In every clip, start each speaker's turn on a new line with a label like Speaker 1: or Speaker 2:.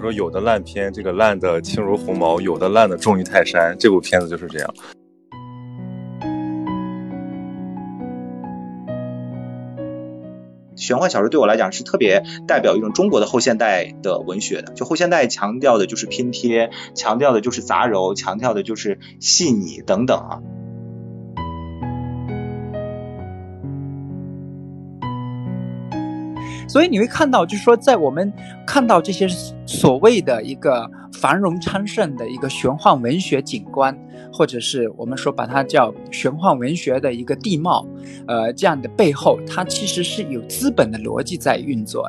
Speaker 1: 说有的烂片，这个烂的轻如鸿毛；有的烂的重于泰山。这部片子就是这样。
Speaker 2: 玄幻小说对我来讲是特别代表一种中国的后现代的文学的，就后现代强调的就是拼贴，强调的就是杂糅，强调的就是细腻等等啊。
Speaker 3: 所以你会看到，就是说，在我们看到这些所谓的一个繁荣昌盛的一个玄幻文学景观，或者是我们说把它叫玄幻文学的一个地貌，呃，这样的背后，它其实是有资本的逻辑在运作。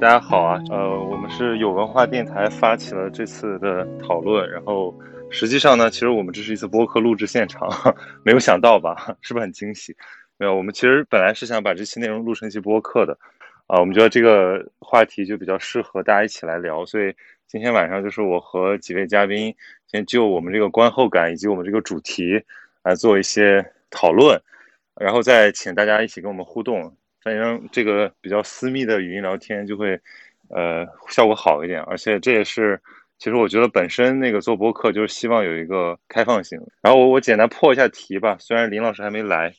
Speaker 1: 大家好啊，呃，我是有文化电台发起了这次的讨论，然后实际上呢，其实我们这是一次播客录制现场，没有想到吧？是不是很惊喜？没有，我们其实本来是想把这期内容录成一期播客的，啊，我们觉得这个话题就比较适合大家一起来聊，所以今天晚上就是我和几位嘉宾先就我们这个观后感以及我们这个主题来做一些讨论，然后再请大家一起跟我们互动。反正这个比较私密的语音聊天就会，呃，效果好一点，而且这也是，其实我觉得本身那个做播客就是希望有一个开放性。然后我我简单破一下题吧，虽然林老师还没来，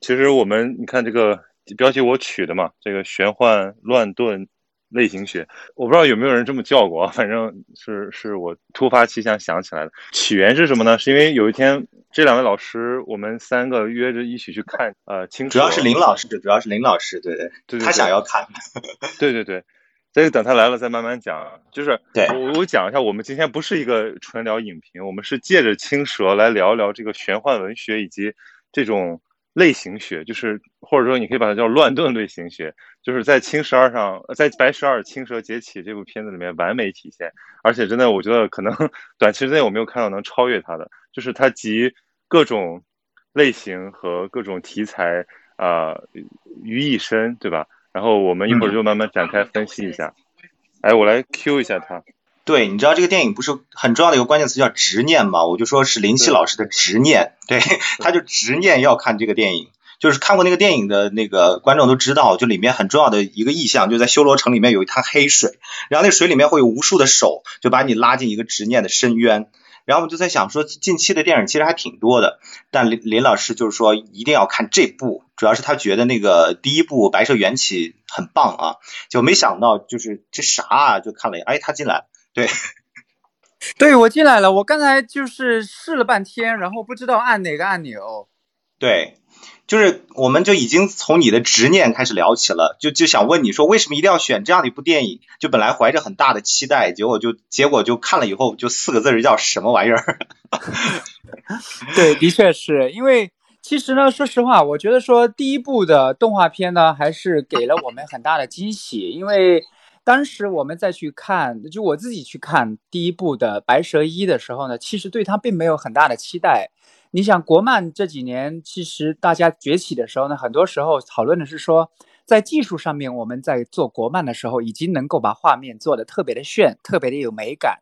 Speaker 1: 其实我们你看这个标题我取的嘛，这个玄幻乱炖。类型学，我不知道有没有人这么叫过，反正是是我突发奇想想起来的。起源是什么呢？是因为有一天这两位老师，我们三个约着一起去看呃青
Speaker 2: 主要是林老师，主要是林老师，对对
Speaker 1: 对，
Speaker 2: 他想要看，
Speaker 1: 对对对，这个等他来了再慢慢讲。就是
Speaker 2: 对
Speaker 1: 我我讲一下，我们今天不是一个纯聊影评，我们是借着青蛇来聊一聊这个玄幻文学以及这种。类型学就是，或者说你可以把它叫乱炖类型学，就是在青蛇二上，在白蛇二青蛇劫起这部片子里面完美体现，而且真的我觉得可能短期之内我没有看到能超越它的，就是它集各种类型和各种题材啊于一身，对吧？然后我们一会儿就慢慢展开分析一下。哎，我来 Q 一下他。
Speaker 2: 对，你知道这个电影不是很重要的一个关键词叫执念吗？我就说是林夕老师的执念，对，他就执念要看这个电影。就是看过那个电影的那个观众都知道，就里面很重要的一个意象，就在修罗城里面有一滩黑水，然后那水里面会有无数的手，就把你拉进一个执念的深渊。然后我就在想说，近期的电影其实还挺多的，但林林老师就是说一定要看这部，主要是他觉得那个第一部《白蛇缘起》很棒啊，就没想到就是这啥啊，就看了，哎，他进来。对，
Speaker 3: 对我进来了。我刚才就是试了半天，然后不知道按哪个按钮。
Speaker 2: 对，就是我们就已经从你的执念开始聊起了，就就想问你说，为什么一定要选这样的一部电影？就本来怀着很大的期待，结果就结果就看了以后，就四个字儿叫什么玩意儿？
Speaker 3: 对，的确是因为其实呢，说实话，我觉得说第一部的动画片呢，还是给了我们很大的惊喜，因为。当时我们再去看，就我自己去看第一部的《白蛇一》的时候呢，其实对它并没有很大的期待。你想，国漫这几年其实大家崛起的时候呢，很多时候讨论的是说，在技术上面，我们在做国漫的时候，已经能够把画面做的特别的炫，特别的有美感。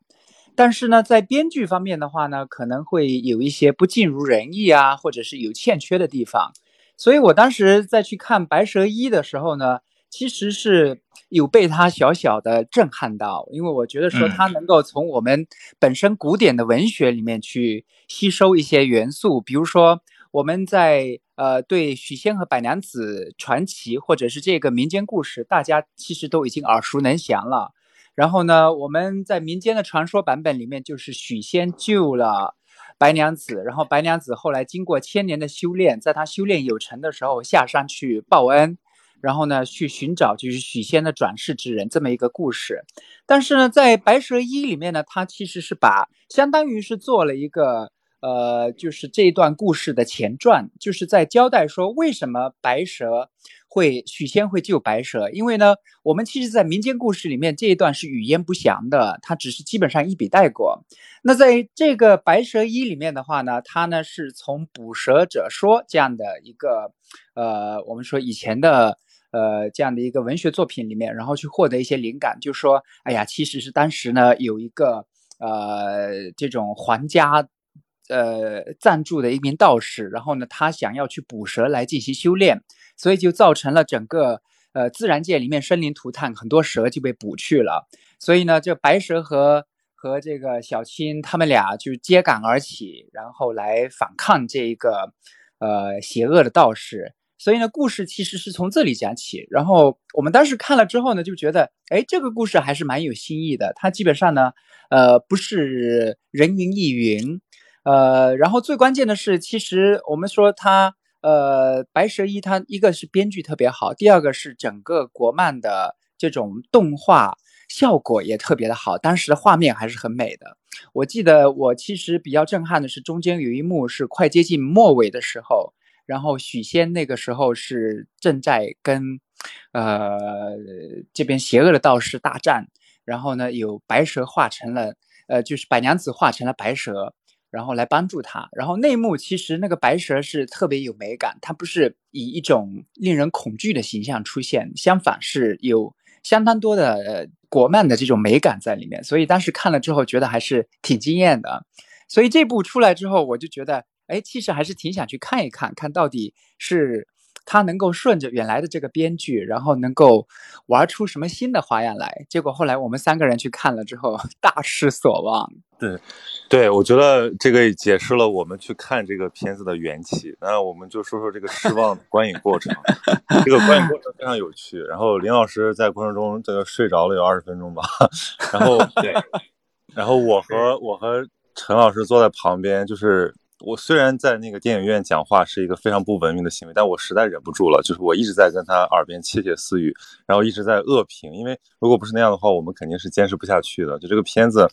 Speaker 3: 但是呢，在编剧方面的话呢，可能会有一些不尽如人意啊，或者是有欠缺的地方。所以我当时在去看《白蛇一》的时候呢。其实是有被他小小的震撼到，因为我觉得说他能够从我们本身古典的文学里面去吸收一些元素，比如说我们在呃对许仙和白娘子传奇或者是这个民间故事，大家其实都已经耳熟能详了。然后呢，我们在民间的传说版本里面，就是许仙救了白娘子，然后白娘子后来经过千年的修炼，在她修炼有成的时候下山去报恩。然后呢，去寻找就是许仙的转世之人这么一个故事，但是呢，在《白蛇一》里面呢，它其实是把相当于是做了一个呃，就是这一段故事的前传，就是在交代说为什么白蛇会许仙会救白蛇，因为呢，我们其实，在民间故事里面这一段是语焉不详的，它只是基本上一笔带过。那在这个《白蛇一》里面的话呢，它呢是从捕蛇者说这样的一个呃，我们说以前的。呃，这样的一个文学作品里面，然后去获得一些灵感，就说，哎呀，其实是当时呢有一个呃这种皇家呃赞助的一名道士，然后呢，他想要去捕蛇来进行修炼，所以就造成了整个呃自然界里面生灵涂炭，很多蛇就被捕去了。所以呢，这白蛇和和这个小青他们俩就揭竿而起，然后来反抗这一个呃邪恶的道士。所以呢，故事其实是从这里讲起。然后我们当时看了之后呢，就觉得，哎，这个故事还是蛮有新意的。它基本上呢，呃，不是人云亦云，呃，然后最关键的是，其实我们说它，呃，白蛇一，它一个是编剧特别好，第二个是整个国漫的这种动画效果也特别的好，当时的画面还是很美的。我记得我其实比较震撼的是中间有一幕是快接近末尾的时候。然后许仙那个时候是正在跟，呃，这边邪恶的道士大战。然后呢，有白蛇化成了，呃，就是白娘子化成了白蛇，然后来帮助他。然后内幕其实那个白蛇是特别有美感，它不是以一种令人恐惧的形象出现，相反是有相当多的国漫的这种美感在里面。所以当时看了之后觉得还是挺惊艳的。所以这部出来之后，我就觉得。哎，其实还是挺想去看一看，看到底是他能够顺着原来的这个编剧，然后能够玩出什么新的花样来。结果后来我们三个人去看了之后，大失所望。
Speaker 1: 对，对我觉得这个解释了我们去看这个片子的缘起。那我们就说说这个失望观影过程。这个观影过程非常有趣。然后林老师在过程中这个睡着了有二十分钟吧。然后对，然后我和我和陈老师坐在旁边，就是。我虽然在那个电影院讲话是一个非常不文明的行为，但我实在忍不住了，就是我一直在跟他耳边窃窃私语，然后一直在恶评，因为如果不是那样的话，我们肯定是坚持不下去的。就这个片子，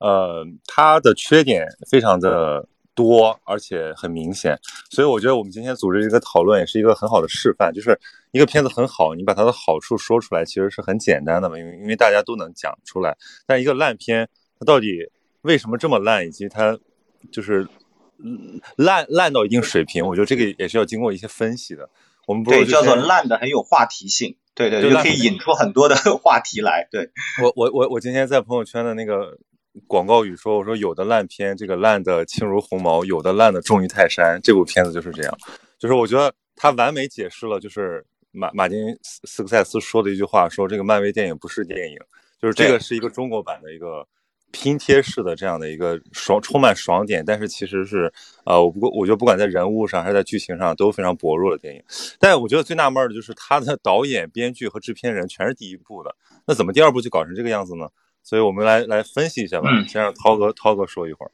Speaker 1: 呃，它的缺点非常的多，而且很明显，所以我觉得我们今天组织这个讨论也是一个很好的示范，就是一个片子很好，你把它的好处说出来，其实是很简单的嘛，因为因为大家都能讲出来。但一个烂片，它到底为什么这么烂，以及它就是。烂烂到一定水平，我觉得这个也是要经过一些分析的。我们不
Speaker 2: 对叫做烂的很有话题性，对对，就可以引出很多的 话题来。对
Speaker 1: 我我我我今天在朋友圈的那个广告语说，我说有的烂片这个烂的轻如鸿毛，有的烂的重于泰山。这部片子就是这样，就是我觉得它完美解释了，就是马马丁斯斯科塞斯说的一句话，说这个漫威电影不是电影，就是这个是一个中国版的一个。拼贴式的这样的一个爽，充满爽点，但是其实是，呃，我不过我觉得不管在人物上还是在剧情上都非常薄弱的电影。但我觉得最纳闷的就是他的导演、编剧和制片人全是第一部的，那怎么第二部就搞成这个样子呢？所以我们来来分析一下吧。先让涛哥涛哥说一会儿。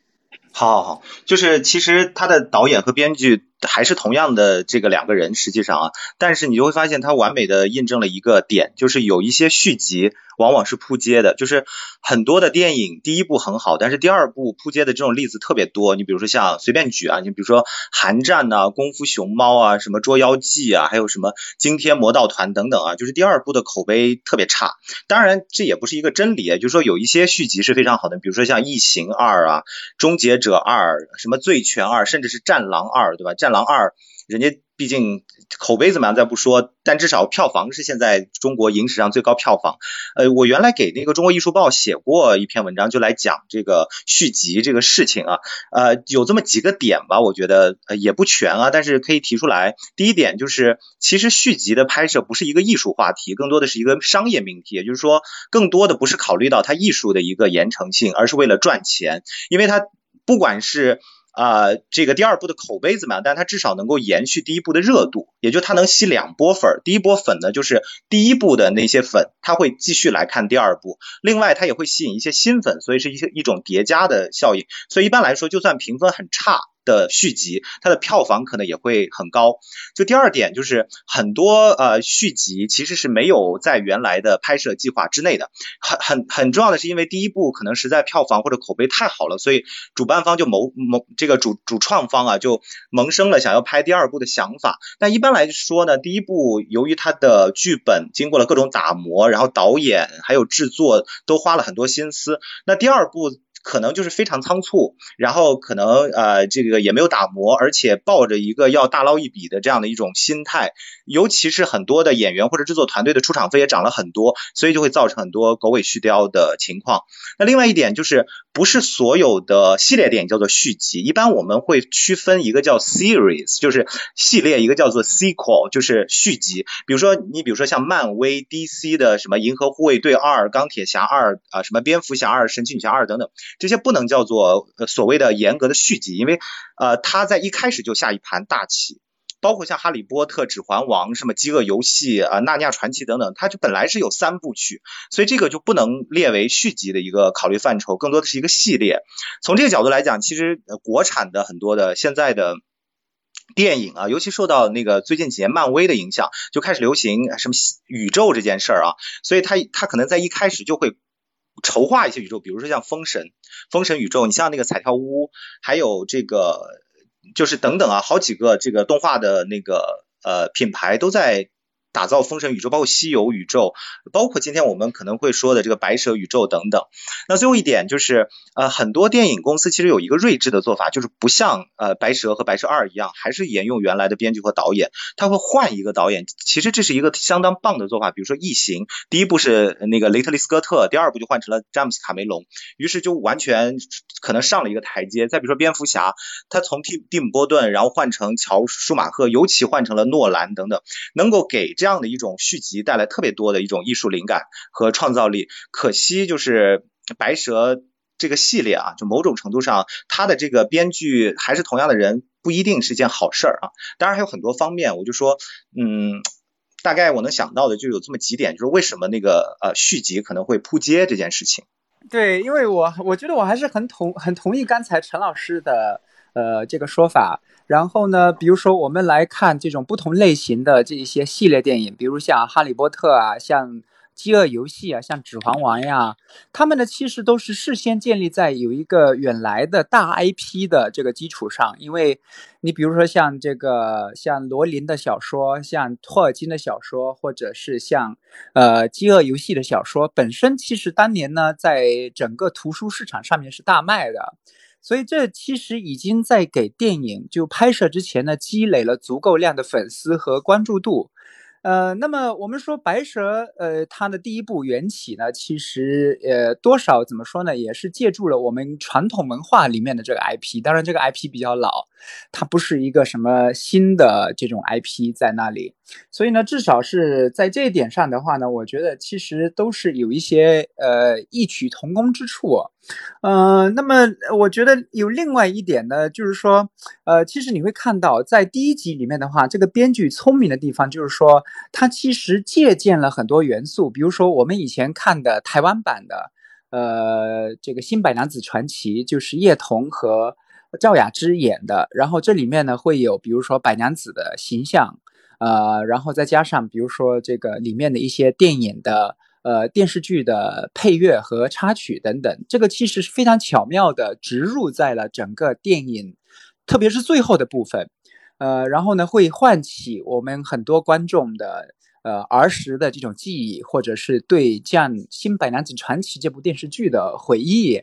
Speaker 2: 好，好，好，就是其实他的导演和编剧还是同样的这个两个人，实际上啊，但是你就会发现他完美的印证了一个点，就是有一些续集。往往是扑街的，就是很多的电影第一部很好，但是第二部扑街的这种例子特别多。你比如说像随便举啊，你比如说《寒战》呐，《功夫熊猫》啊，什么《捉妖记》啊，还有什么《惊天魔盗团》等等啊，就是第二部的口碑特别差。当然这也不是一个真理，就是说有一些续集是非常好的，比如说像《异形二》啊，《终结者二》，什么《醉拳二》，甚至是《战狼二》，对吧？《战狼二》人家。毕竟口碑怎么样再不说，但至少票房是现在中国影史上最高票房。呃，我原来给那个中国艺术报写过一篇文章，就来讲这个续集这个事情啊。呃，有这么几个点吧，我觉得呃也不全啊，但是可以提出来。第一点就是，其实续集的拍摄不是一个艺术话题，更多的是一个商业命题，也就是说，更多的不是考虑到它艺术的一个严诚性，而是为了赚钱，因为它不管是。啊，这个第二部的口碑怎么样？但它至少能够延续第一部的热度，也就它能吸两波粉。第一波粉呢，就是第一部的那些粉，他会继续来看第二部。另外，它也会吸引一些新粉，所以是一些一种叠加的效应。所以一般来说，就算评分很差。的续集，它的票房可能也会很高。就第二点，就是很多呃续集其实是没有在原来的拍摄计划之内的。很很很重要的是，因为第一部可能实在票房或者口碑太好了，所以主办方就谋谋这个主主创方啊就萌生了想要拍第二部的想法。但一般来说呢，第一部由于它的剧本经过了各种打磨，然后导演还有制作都花了很多心思。那第二部。可能就是非常仓促，然后可能呃这个也没有打磨，而且抱着一个要大捞一笔的这样的一种心态，尤其是很多的演员或者制作团队的出场费也涨了很多，所以就会造成很多狗尾续貂的情况。那另外一点就是，不是所有的系列电影叫做续集，一般我们会区分一个叫 series，就是系列，一个叫做 sequel，就是续集。比如说你比如说像漫威、DC 的什么银河护卫队二、钢铁侠二啊，什么蝙蝠侠二、神奇女侠二等等，这些不能叫做所谓的严格的续集，因为呃他在一开始就下一盘大棋。包括像《哈利波特》《指环王》什么《饥饿游戏》啊《纳尼亚传奇》等等，它就本来是有三部曲，所以这个就不能列为续集的一个考虑范畴，更多的是一个系列。从这个角度来讲，其实国产的很多的现在的电影啊，尤其受到那个最近几年漫威的影响，就开始流行什么宇宙这件事儿啊，所以它它可能在一开始就会筹划一些宇宙，比如说像《封神》《封神宇宙》，你像那个彩条屋，还有这个。就是等等啊，好几个这个动画的那个呃品牌都在。打造封神宇宙，包括西游宇宙，包括今天我们可能会说的这个白蛇宇宙等等。那最后一点就是，呃，很多电影公司其实有一个睿智的做法，就是不像呃白蛇和白蛇二一样，还是沿用原来的编剧和导演，他会换一个导演。其实这是一个相当棒的做法。比如说异形，第一部是那个雷特利斯科特，第二部就换成了詹姆斯卡梅隆，于是就完全可能上了一个台阶。再比如说蝙蝠侠，他从蒂蒂姆波顿，然后换成乔舒马赫，尤其换成了诺兰等等，能够给。这样的一种续集带来特别多的一种艺术灵感和创造力，可惜就是白蛇这个系列啊，就某种程度上，它的这个编剧还是同样的人，不一定是件好事儿啊。当然还有很多方面，我就说，嗯，大概我能想到的就有这么几点，就是为什么那个呃续集可能会扑街这件事情。
Speaker 3: 对，因为我我觉得我还是很同很同意刚才陈老师的呃这个说法。然后呢，比如说我们来看这种不同类型的这一些系列电影，比如像《哈利波特》啊，像《饥饿游戏》啊，像《指环王》呀，他们呢其实都是事先建立在有一个原来的大 IP 的这个基础上。因为你比如说像这个像罗琳的小说，像托尔金的小说，或者是像呃《饥饿游戏》的小说，本身其实当年呢在整个图书市场上面是大卖的。所以这其实已经在给电影就拍摄之前呢积累了足够量的粉丝和关注度。呃，那么我们说白蛇，呃，它的第一部缘起呢，其实呃多少怎么说呢，也是借助了我们传统文化里面的这个 IP。当然，这个 IP 比较老，它不是一个什么新的这种 IP 在那里。所以呢，至少是在这一点上的话呢，我觉得其实都是有一些呃异曲同工之处。呃，那么我觉得有另外一点呢，就是说，呃，其实你会看到在第一集里面的话，这个编剧聪明的地方就是说，他其实借鉴了很多元素，比如说我们以前看的台湾版的，呃，这个《新白娘子传奇》，就是叶童和赵雅芝演的，然后这里面呢会有比如说白娘子的形象。呃，然后再加上，比如说这个里面的一些电影的、呃电视剧的配乐和插曲等等，这个其实是非常巧妙的植入在了整个电影，特别是最后的部分，呃，然后呢会唤起我们很多观众的呃儿时的这种记忆，或者是对像《新白娘子传奇》这部电视剧的回忆，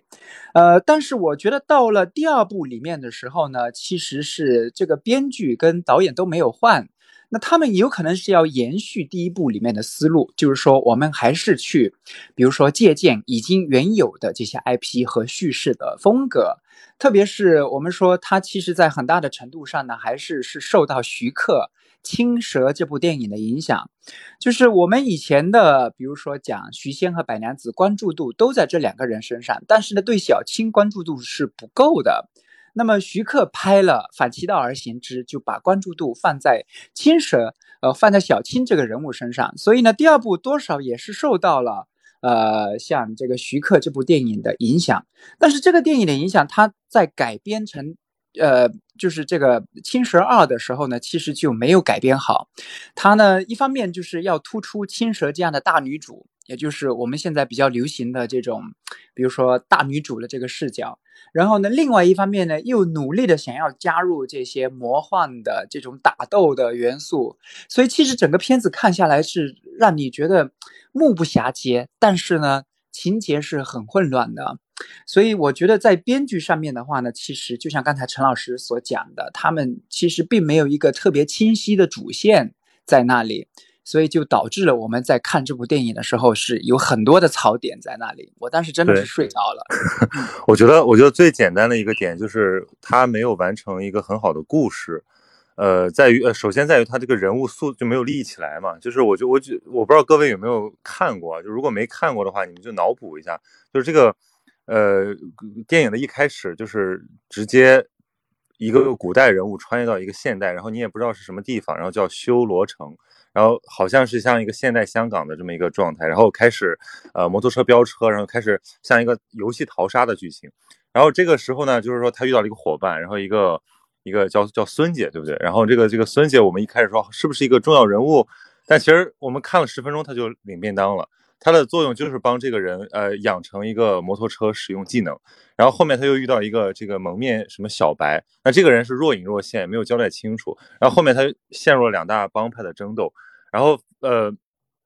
Speaker 3: 呃，但是我觉得到了第二部里面的时候呢，其实是这个编剧跟导演都没有换。那他们有可能是要延续第一部里面的思路，就是说我们还是去，比如说借鉴已经原有的这些 IP 和叙事的风格，特别是我们说它其实在很大的程度上呢，还是是受到徐克《青蛇》这部电影的影响，就是我们以前的，比如说讲徐仙和白娘子，关注度都在这两个人身上，但是呢，对小青关注度是不够的。那么徐克拍了《反其道而行之》，就把关注度放在青蛇，呃，放在小青这个人物身上。所以呢，第二部多少也是受到了，呃，像这个徐克这部电影的影响。但是这个电影的影响，它在改编成，呃，就是这个《青蛇二》的时候呢，其实就没有改编好。它呢，一方面就是要突出青蛇这样的大女主。也就是我们现在比较流行的这种，比如说大女主的这个视角，然后呢，另外一方面呢，又努力的想要加入这些魔幻的这种打斗的元素，所以其实整个片子看下来是让你觉得目不暇接，但是呢，情节是很混乱的。所以我觉得在编剧上面的话呢，其实就像刚才陈老师所讲的，他们其实并没有一个特别清晰的主线在那里，所以就导致了我们在看这部电影的时候是有很多的槽点在那里。我当时真的是睡着了。
Speaker 1: 我觉得，我觉得最简单的一个点就是他没有完成一个很好的故事。呃，在于呃，首先在于他这个人物塑就没有立起来嘛。就是我就我就我不知道各位有没有看过，就如果没看过的话，你们就脑补一下，就是这个呃电影的一开始就是直接一个古代人物穿越到一个现代，然后你也不知道是什么地方，然后叫修罗城，然后好像是像一个现代香港的这么一个状态，然后开始呃摩托车飙车，然后开始像一个游戏逃杀的剧情，然后这个时候呢，就是说他遇到了一个伙伴，然后一个。一个叫叫孙姐，对不对？然后这个这个孙姐，我们一开始说是不是一个重要人物？但其实我们看了十分钟，他就领便当了。它的作用就是帮这个人呃养成一个摩托车使用技能。然后后面他又遇到一个这个蒙面什么小白，那这个人是若隐若现，没有交代清楚。然后后面他陷入了两大帮派的争斗。然后呃，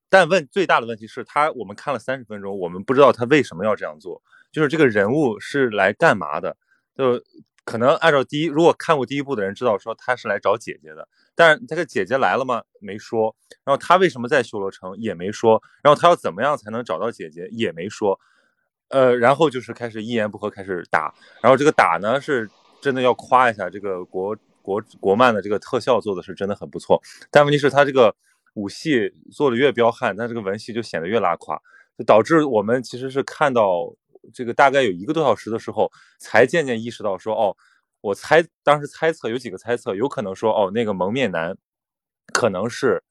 Speaker 1: 但问最大的问题是他，我们看了三十分钟，我们不知道他为什么要这样做，就是这个人物是来干嘛的？就。可能按照第一，如果看过第一部的人知道说他是来找姐姐的，但是这个姐姐来了吗？没说。然后他为什么在修罗城也没说。然后他要怎么样才能找到姐姐也没说。呃，然后就是开始一言不合开始打。然后这个打呢是真的要夸一下这个国国国漫的这个特效做的是真的很不错。但问题是他这个武戏做的越彪悍，但这个文戏就显得越拉垮，就导致我们其实是看到。这个大概有一个多小时的时候，才渐渐意识到说，哦，我猜当时猜测有几个猜测，有可能说，哦，那个蒙面男可能是，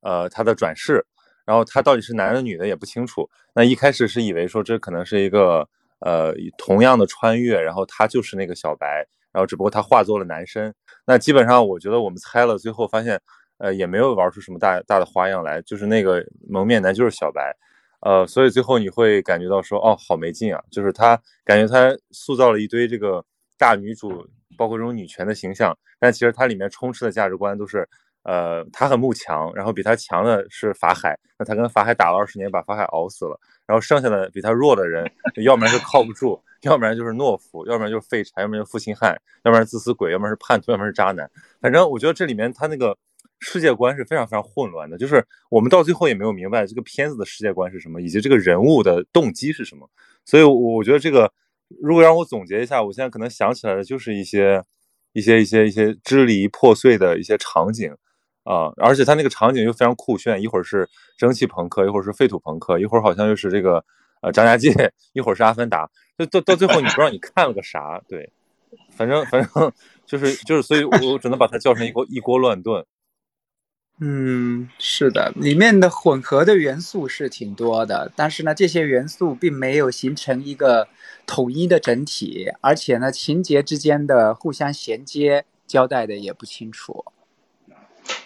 Speaker 1: 呃，他的转世，然后他到底是男的女的也不清楚。那一开始是以为说这可能是一个，呃，同样的穿越，然后他就是那个小白，然后只不过他化作了男生。那基本上我觉得我们猜了，最后发现，呃，也没有玩出什么大大的花样来，就是那个蒙面男就是小白。呃，所以最后你会感觉到说，哦，好没劲啊！就是他感觉他塑造了一堆这个大女主，包括这种女权的形象，但其实它里面充斥的价值观都是，呃，他很慕强，然后比他强的是法海，那他跟法海打了二十年，把法海熬死了，然后剩下的比他弱的人，要不然就靠不住，要不然就是懦夫，要不然就是废柴，要不然就负心汉，要不然自私鬼，要不然是叛徒，要不然是渣男。反正我觉得这里面他那个。世界观是非常非常混乱的，就是我们到最后也没有明白这个片子的世界观是什么，以及这个人物的动机是什么。所以，我觉得这个如果让我总结一下，我现在可能想起来的就是一些一些一些一些支离破碎的一些场景啊，而且它那个场景又非常酷炫，一会儿是蒸汽朋克，一会儿是废土朋克，一会儿好像又是这个呃张家界，一会儿是阿凡达，就到到最后你不知道你看了个啥。对，反正反正就是就是，所以我只能把它叫成一锅一锅乱炖。
Speaker 3: 嗯，是的，里面的混合的元素是挺多的，但是呢，这些元素并没有形成一个统一的整体，而且呢，情节之间的互相衔接交代的也不清楚。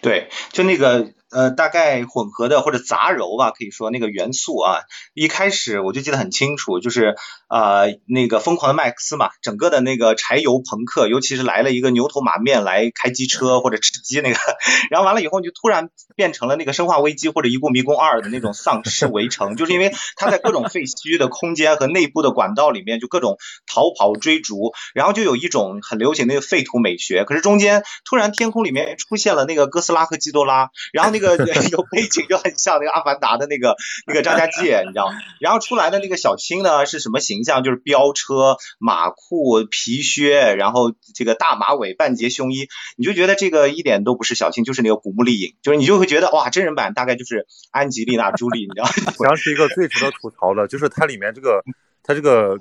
Speaker 2: 对，就那个。呃，大概混合的或者杂糅吧，可以说那个元素啊，一开始我就记得很清楚，就是呃那个疯狂的麦克斯嘛，整个的那个柴油朋克，尤其是来了一个牛头马面来开机车或者吃鸡那个，然后完了以后就突然变成了那个生化危机或者一部迷宫二的那种丧尸围城，就是因为他在各种废墟的空间和内部的管道里面就各种逃跑追逐，然后就有一种很流行那个废土美学，可是中间突然天空里面出现了那个哥斯拉和基多拉，然后那。有背景就很像那个阿凡达的那个那个张家界，你知道吗？然后出来的那个小青呢是什么形象？就是飙车、马裤、皮靴，然后这个大马尾、半截胸衣，你就觉得这个一点都不是小青，就是那个古墓丽影，就是你就会觉得哇，真人版大概就是安吉丽娜·朱莉，你知道吗？
Speaker 1: 想起一个最值得吐槽的，就是它里面这个它这个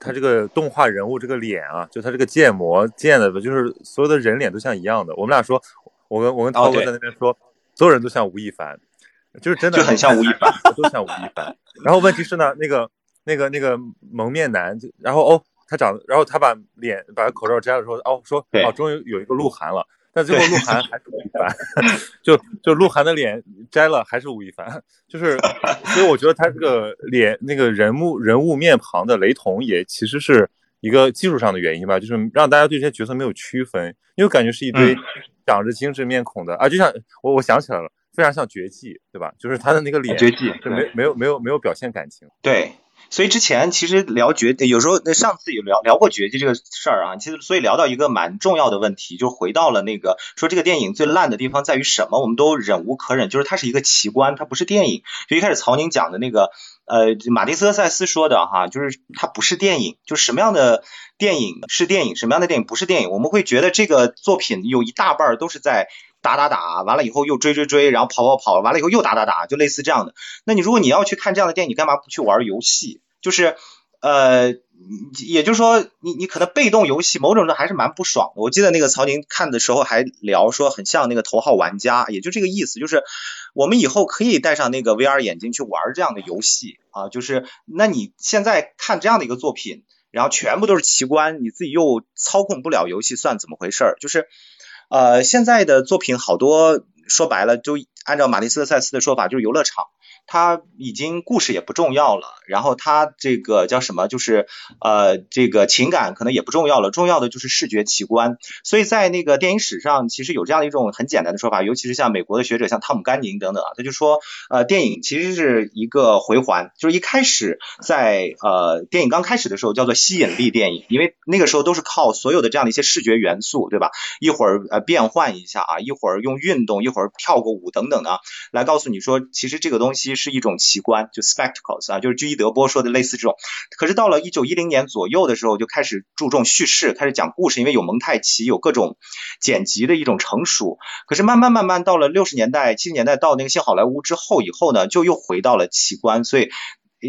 Speaker 1: 它这个动画人物这个脸啊，就它这个建模建的，就是所有的人脸都像一样的。我们俩说，我跟我跟涛哥在那边说。所有人都像吴亦凡，就是真的
Speaker 2: 就很像吴亦凡，
Speaker 1: 都像吴亦凡。然后问题是呢，那个那个那个蒙面男，然后哦，他长，然后他把脸把口罩摘了，说哦说哦，终于有一个鹿晗了。但最后鹿晗还是吴亦凡，就就鹿晗的脸摘了还是吴亦凡，就是 所以我觉得他这个脸那个人物人物面庞的雷同，也其实是一个技术上的原因吧，就是让大家对这些角色没有区分，因为感觉是一堆。长着精致面孔的啊，就像我我想起来了，非常像绝技，对吧？就是他的那个脸，
Speaker 2: 绝技，
Speaker 1: 就没没有没有没有表现感情。
Speaker 2: 对，所以之前其实聊绝，有时候那上次有聊聊过绝迹这个事儿啊，其实所以聊到一个蛮重要的问题，就回到了那个说这个电影最烂的地方在于什么，我们都忍无可忍，就是它是一个奇观，它不是电影。就一开始曹宁讲的那个，呃，马丁斯科塞斯说的哈，就是它不是电影，就是什么样的电影是电影，什么样的电影不是电影，我们会觉得这个作品有一大半都是在。打打打，完了以后又追追追，然后跑跑跑，完了以后又打打打，就类似这样的。那你如果你要去看这样的电影，你干嘛不去玩游戏？就是呃，也就是说，你你可能被动游戏某种程度还是蛮不爽的。我记得那个曹宁看的时候还聊说，很像那个头号玩家，也就这个意思，就是我们以后可以戴上那个 VR 眼镜去玩这样的游戏啊。就是那你现在看这样的一个作品，然后全部都是奇观，你自己又操控不了游戏，算怎么回事？就是。呃，现在的作品好多，说白了，就按照马蒂斯特塞斯的说法，就是游乐场。他已经故事也不重要了，然后他这个叫什么，就是呃这个情感可能也不重要了，重要的就是视觉奇观。所以在那个电影史上，其实有这样的一种很简单的说法，尤其是像美国的学者，像汤姆甘宁等等啊，他就说呃电影其实是一个回环，就是一开始在呃电影刚开始的时候叫做吸引力电影，因为那个时候都是靠所有的这样的一些视觉元素，对吧？一会儿呃变换一下啊，一会儿用运动，一会儿跳个舞等等的，来告诉你说，其实这个东西。是一种奇观，就 spectacles 啊，就是居伊德波说的类似这种。可是到了一九一零年左右的时候，就开始注重叙事，开始讲故事，因为有蒙太奇，有各种剪辑的一种成熟。可是慢慢慢慢到了六十年代、七十年代到那个新好莱坞之后以后呢，就又回到了奇观。所以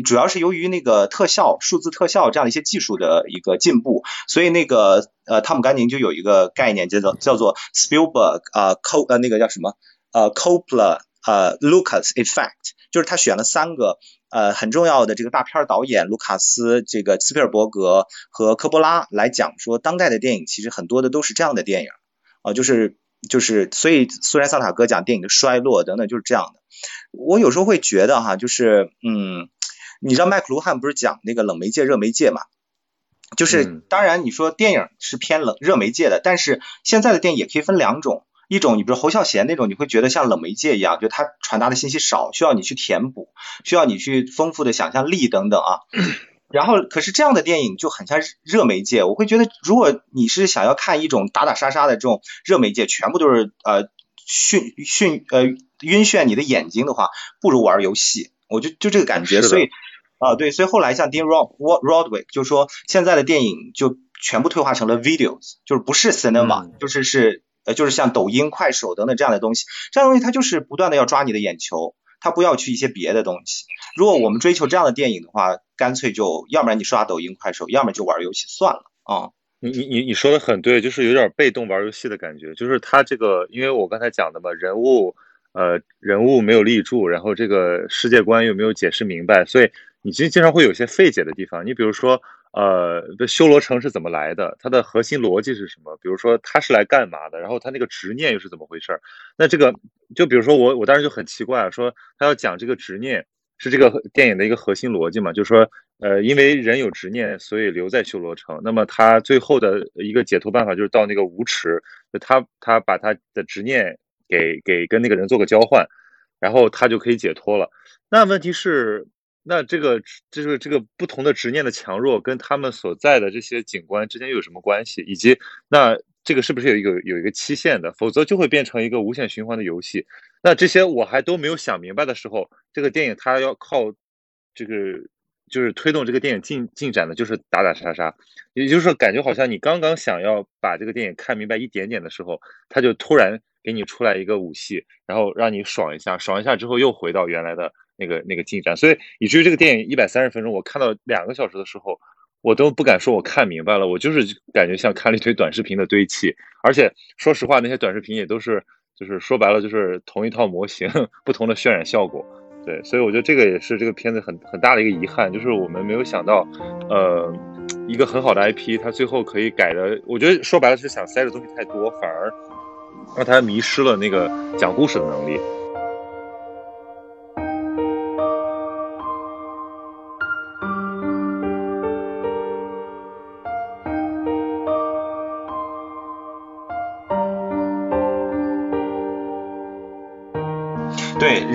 Speaker 2: 主要是由于那个特效、数字特效这样的一些技术的一个进步，所以那个呃汤姆甘宁就有一个概念叫做叫做 Spielberg 啊 Co 呃那个叫什么呃 Coppola 呃 Lucas Effect。就是他选了三个呃很重要的这个大片导演卢卡斯、这个斯皮尔伯格和科波拉来讲说，当代的电影其实很多的都是这样的电影啊，就是就是所以苏然萨塔格讲电影的衰落等等就是这样的。我有时候会觉得哈，就是嗯，你知道麦克卢汉不是讲那个冷媒介热媒介嘛？就是当然你说电影是偏冷热媒介的，但是现在的电影也可以分两种。一种，你比如侯孝贤那种，你会觉得像冷媒介一样，就他传达的信息少，需要你去填补，需要你去丰富的想象力等等啊。然后，可是这样的电影就很像热媒介，我会觉得，如果你是想要看一种打打杀杀的这种热媒介，全部都是呃训训呃晕眩你的眼睛的话，不如玩游戏。我就就这个感觉，所以啊对，所以后来像 Dean Rod Rodwick 就说，现在的电影就全部退化成了 videos，就是不是 cinema，就是是。就是像抖音、快手等等这样的东西，这样东西它就是不断的要抓你的眼球，它不要去一些别的东西。如果我们追求这样的电影的话，干脆就要不然你刷抖音、快手，要么就玩游戏算了啊。
Speaker 1: 你你你你说的很对，就是有点被动玩游戏的感觉。就是他这个，因为我刚才讲的嘛，人物呃人物没有立住，然后这个世界观又没有解释明白，所以你经经常会有些费解的地方。你比如说。呃，这修罗城是怎么来的？它的核心逻辑是什么？比如说，他是来干嘛的？然后他那个执念又是怎么回事？那这个，就比如说我，我当时就很奇怪，说他要讲这个执念是这个电影的一个核心逻辑嘛？就是说，呃，因为人有执念，所以留在修罗城。那么他最后的一个解脱办法就是到那个无池，他他把他的执念给给跟那个人做个交换，然后他就可以解脱了。那问题是？那这个就是这个不同的执念的强弱，跟他们所在的这些景观之间又有什么关系？以及那这个是不是有一个有一个期限的？否则就会变成一个无限循环的游戏。那这些我还都没有想明白的时候，这个电影它要靠这个就是推动这个电影进进展的，就是打打杀杀。也就是说，感觉好像你刚刚想要把这个电影看明白一点点的时候，它就突然给你出来一个武戏，然后让你爽一下，爽一下之后又回到原来的。那个那个进展，所以以至于这个电影一百三十分钟，我看到两个小时的时候，我都不敢说我看明白了，我就是感觉像看了一堆短视频的堆砌，而且说实话，那些短视频也都是，就是说白了就是同一套模型，不同的渲染效果，对，所以我觉得这个也是这个片子很很大的一个遗憾，就是我们没有想到，呃，一个很好的 IP，它最后可以改的，我觉得说白了是想塞的东西太多，反而让他迷失了那个讲故事的能力。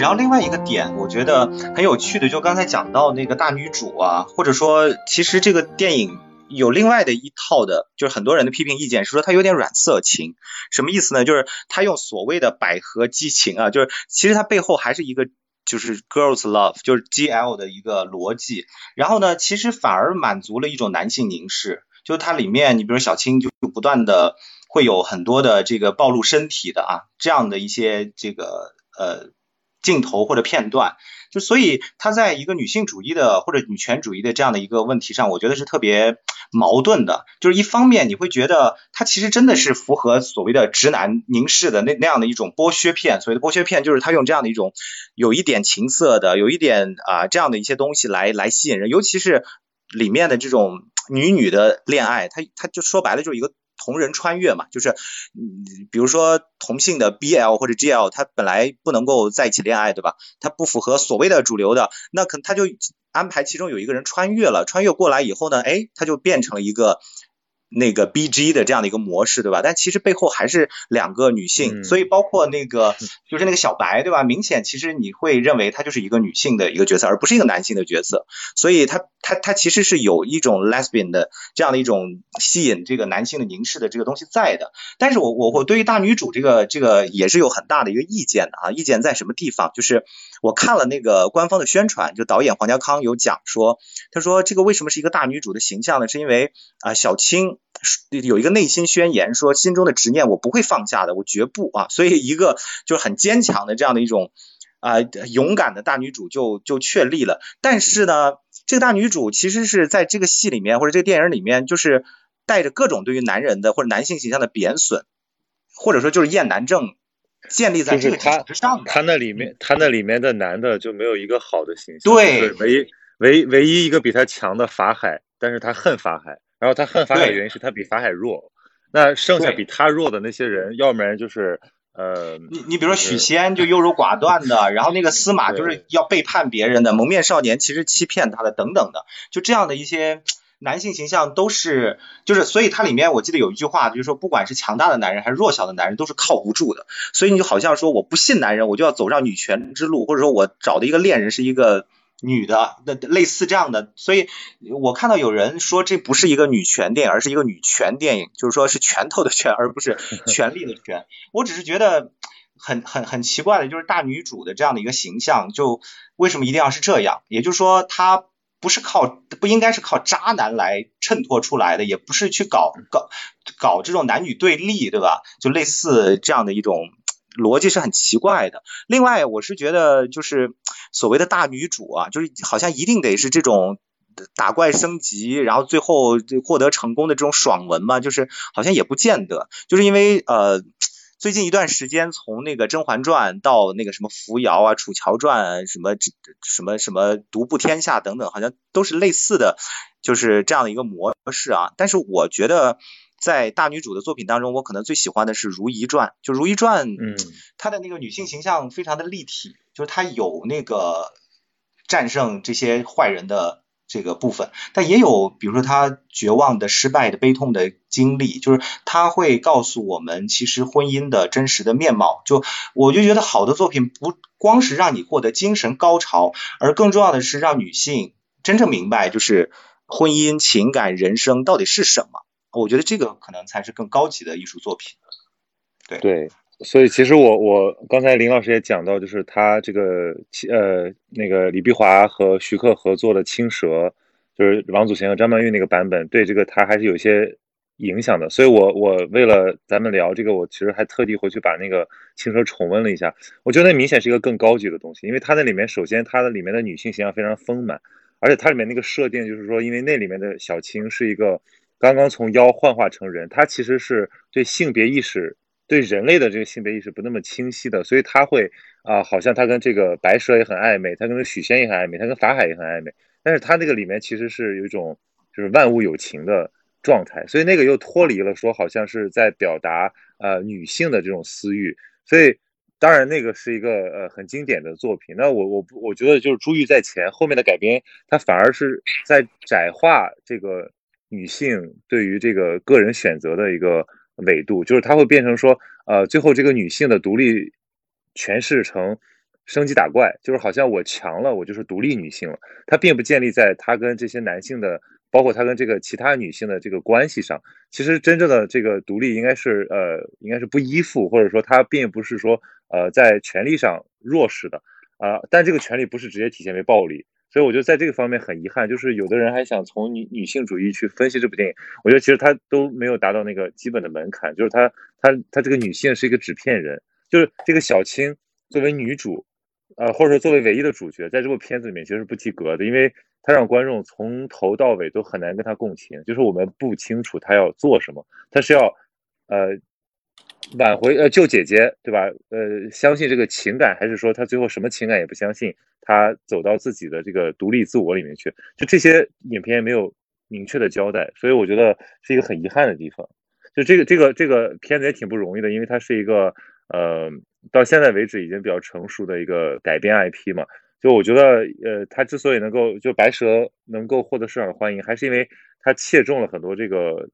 Speaker 2: 然后另外一个点，我觉得很有趣的，就刚才讲到那个大女主啊，或者说，其实这个电影有另外的一套的，就是很多人的批评意见是说它有点软色情，什么意思呢？就是他用所谓的百合激情啊，就是其实它背后还是一个就是 girls love，就是 G L 的一个逻辑，然后呢，其实反而满足了一种男性凝视，就是它里面，你比如小青就不断的会有很多的这个暴露身体的啊，这样的一些这个呃。镜头或者片段，就所以他在一个女性主义的或者女权主义的这样的一个问题上，我觉得是特别矛盾的。就是一方面你会觉得他其实真的是符合所谓的直男凝视的那那样的一种剥削片，所谓的剥削片就是他用这样的一种有一点情色的，有一点啊这样的一些东西来来吸引人，尤其是里面的这种女女的恋爱，他他就说白了就是一个。同人穿越嘛，就是，比如说同性的 BL 或者 GL，他本来不能够在一起恋爱，对吧？他不符合所谓的主流的，那可能他就安排其中有一个人穿越了，穿越过来以后呢，哎，他就变成了一个。那个 B G 的这样的一个模式，对吧？但其实背后还是两个女性，所以包括那个就是那个小白，对吧？明显其实你会认为她就是一个女性的一个角色，而不是一个男性的角色，所以她她她其实是有一种 lesbian 的这样的一种吸引这个男性的凝视的这个东西在的。但是我我我对于大女主这个这个也是有很大的一个意见的啊，意见在什么地方？就是我看了那个官方的宣传，就导演黄家康有讲说，他说这个为什么是一个大女主的形象呢？是因为啊小青。有一个内心宣言，说心中的执念我不会放下的，我绝不啊！所以一个就是很坚强的这样的一种啊勇敢的大女主就就确立了。但是呢，这个大女主其实是在这个戏里面或者这个电影里面，就是带着各种对于男人的或者男性形象的贬损，或者说就是厌男症建立在这个基础之上
Speaker 1: 他那里面他那里面的男的就没有一个好的形象，
Speaker 2: 对，
Speaker 1: 唯唯唯一一个比他强的法海，但是他恨法海。然后他恨法海的原因是他比法海弱，那剩下比他弱的那些人，要不然就是呃，
Speaker 2: 你你比如说许仙就优柔寡断的，然后那个司马就是要背叛别人的，蒙面少年其实欺骗他的等等的，就这样的一些男性形象都是就是，所以它里面我记得有一句话，就是说不管是强大的男人还是弱小的男人都是靠不住的，所以你就好像说我不信男人，我就要走上女权之路，或者说我找的一个恋人是一个。女的，那类似这样的，所以我看到有人说这不是一个女权电影，而是一个女权电影，就是说是拳头的拳，而不是权力的权。我只是觉得很很很奇怪的，就是大女主的这样的一个形象，就为什么一定要是这样？也就是说，她不是靠不应该是靠渣男来衬托出来的，也不是去搞搞搞这种男女对立，对吧？就类似这样的一种。逻辑是很奇怪的。另外，我是觉得就是所谓的大女主啊，就是好像一定得是这种打怪升级，然后最后获得成功的这种爽文嘛，就是好像也不见得。就是因为呃，最近一段时间从那个《甄嬛传》到那个什么扶摇啊、楚乔传什么什么什么独步天下等等，好像都是类似的，就是这样的一个模式啊。但是我觉得。在大女主的作品当中，我可能最喜欢的是《如懿传》。就《如懿传》，嗯，她的那个女性形象非常的立体，就是她有那个战胜这些坏人的这个部分，但也有比如说她绝望的、失败的、悲痛的经历，就是她会告诉我们其实婚姻的真实的面貌。就我就觉得好的作品不光是让你获得精神高潮，而更重要的是让女性真正明白，就是婚姻、情感、人生到底是什么。我觉得这个可能才是更高级的艺术作品。对
Speaker 1: 对，所以其实我我刚才林老师也讲到，就是他这个呃那个李碧华和徐克合作的《青蛇》，就是王祖贤和张曼玉那个版本，对这个他还是有些影响的。所以我我为了咱们聊这个，我其实还特地回去把那个《青蛇》重温了一下。我觉得那明显是一个更高级的东西，因为它那里面首先它的里面的女性形象非常丰满，而且它里面那个设定就是说，因为那里面的小青是一个。刚刚从妖幻化成人，他其实是对性别意识、对人类的这个性别意识不那么清晰的，所以他会啊，好像他跟这个白蛇也很暧昧，他跟许仙也很暧昧，他跟法海也很暧昧，但是他那个里面其实是有一种就是万物有情的状态，所以那个又脱离了说好像是在表达呃女性的这种私欲，所以当然那个是一个呃很经典的作品。那我我我觉得就是珠玉在前，后面的改编它反而是在窄化这个。女性对于这个个人选择的一个维度，就是它会变成说，呃，最后这个女性的独立诠释成升级打怪，就是好像我强了，我就是独立女性了。它并不建立在她跟这些男性的，包括她跟这个其他女性的这个关系上。其实真正的这个独立应该是呃，应该是不依附，或者说她并不是说呃在权力上弱势的啊。但这个权利不是直接体现为暴力，所以我觉得在这个方面很遗憾，就是有的人还想从女女性主义去分析这部电影，我觉得其实他都没有达到那个基本的门槛，就是他他他这个女性是一个纸片人，就是这个小青作为女主。呃，或者说作为唯一的主角，在这部片子里面其实是不及格的，因为他让观众从头到尾都很难跟他共情，就是我们不清楚他要做什么，他是要呃挽回呃救姐姐，对吧？呃，相信这个情感，还是说他最后什么情感也不相信，他走到自己的这个独立自我里面去？就这些影片没有明确的交代，所以我觉得是一个很遗憾的地方。就这个这个这个片子也挺不容易的，因为它是一个呃。到现在为止已经比较成熟的一个改编 IP 嘛，就我觉得，呃，它之所以能够就白蛇能够获得市场的欢迎，还是因为它切中了很多这个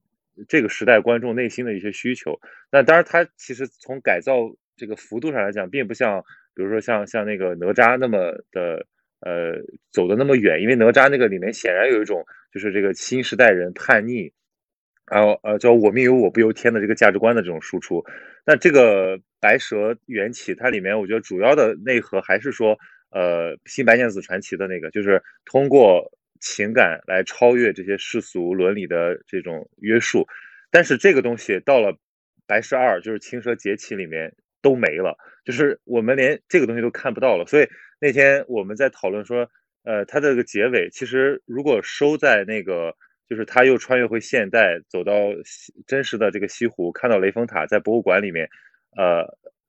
Speaker 1: 这个时代观众内心的一些需求。那当然，它其实从改造这个幅度上来讲，并不像比如说像像那个哪吒那么的呃走的那么远，因为哪吒那个里面显然有一种就是这个新时代人叛逆，然后呃叫我命由我不由天的这个价值观的这种输出。那这个。白蛇缘起，它里面我觉得主要的内核还是说，呃，新白娘子传奇的那个，就是通过情感来超越这些世俗伦理的这种约束。但是这个东西到了白蛇二，就是青蛇劫起里面都没了，就是我们连这个东西都看不到了。所以那天我们在讨论说，呃，它这个结尾其实如果收在那个，就是他又穿越回现代，走到西真实的这个西湖，看到雷峰塔在博物馆里面。呃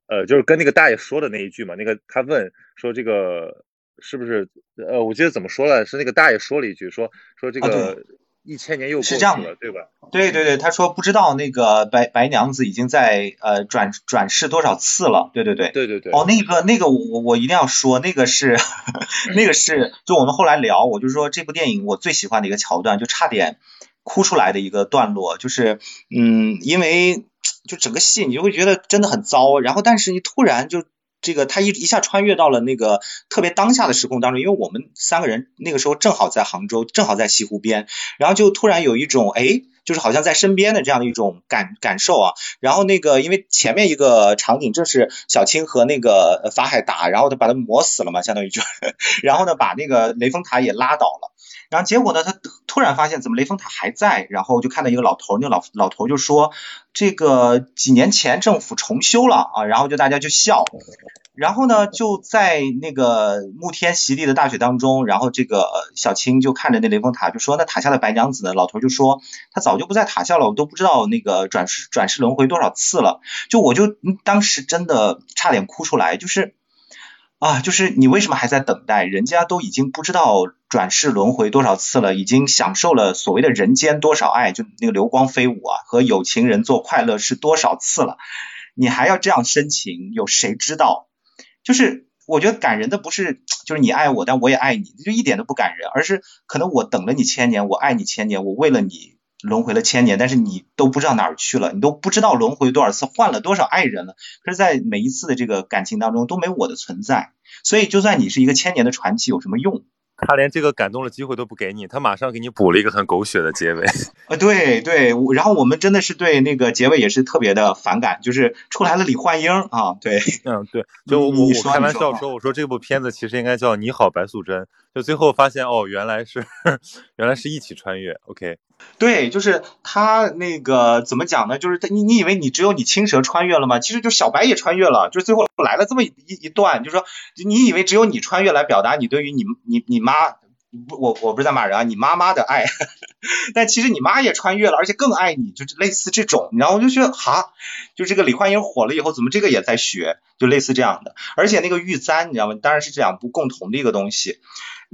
Speaker 1: 呃，就是跟那个大爷说的那一句嘛，那个他问说这个是不是呃，我记得怎么说了？是那个大爷说了一句，说说这个一千年又过去了，对吧？
Speaker 2: 对对对，他说不知道那个白白娘子已经在呃转转世多少次了，对对对
Speaker 1: 对对对。
Speaker 2: 哦，那个那个我我一定要说，那个是 那个是就我们后来聊，我就说这部电影我最喜欢的一个桥段，就差点哭出来的一个段落，就是嗯，因为。就整个戏你就会觉得真的很糟，然后但是你突然就这个他一一下穿越到了那个特别当下的时空当中，因为我们三个人那个时候正好在杭州，正好在西湖边，然后就突然有一种哎，就是好像在身边的这样的一种感感受啊。然后那个因为前面一个场景正是小青和那个法海打，然后他把他磨死了嘛，相当于就，然后呢把那个雷峰塔也拉倒了。然后结果呢？他突然发现怎么雷峰塔还在，然后就看到一个老头，那老老头就说：“这个几年前政府重修了啊。”然后就大家就笑。然后呢，就在那个沐天席地的大雪当中，然后这个小青就看着那雷峰塔，就说：“那塔下的白娘子呢？”老头就说：“他早就不在塔下了，我都不知道那个转世转世轮回多少次了。”就我就当时真的差点哭出来，就是。啊，就是你为什么还在等待？人家都已经不知道转世轮回多少次了，已经享受了所谓的人间多少爱，就那个流光飞舞啊，和有情人做快乐是多少次了，你还要这样深情？有谁知道？就是我觉得感人的不是就是你爱我，但我也爱你，就一点都不感人，而是可能我等了你千年，我爱你千年，我为了你。轮回了千年，但是你都不知道哪儿去了，你都不知道轮回多少次，换了多少爱人了。可是，在每一次的这个感情当中，都没我的存在。所以，就算你是一个千年的传奇，有什么用？
Speaker 1: 他连这个感动的机会都不给你，他马上给你补了一个很狗血的结尾。
Speaker 2: 啊，对对，然后我们真的是对那个结尾也是特别的反感，就是出来了李焕英啊，对，
Speaker 1: 嗯对，就我我开玩笑说，我说这部片子其实应该叫《你好，白素贞》，就最后发现哦，原来是 原来是一起穿越，OK。
Speaker 2: 对，就是他那个怎么讲呢？就是他，你你以为你只有你青蛇穿越了吗？其实就小白也穿越了，就是最后来了这么一一段，就是说你以为只有你穿越来表达你对于你你你妈我我不是在骂人啊，你妈妈的爱，但其实你妈也穿越了，而且更爱你，就是类似这种，然后我就觉得哈，就这个李焕英火了以后，怎么这个也在学，就类似这样的，而且那个玉簪你知道吗？当然是这两部共同的一个东西，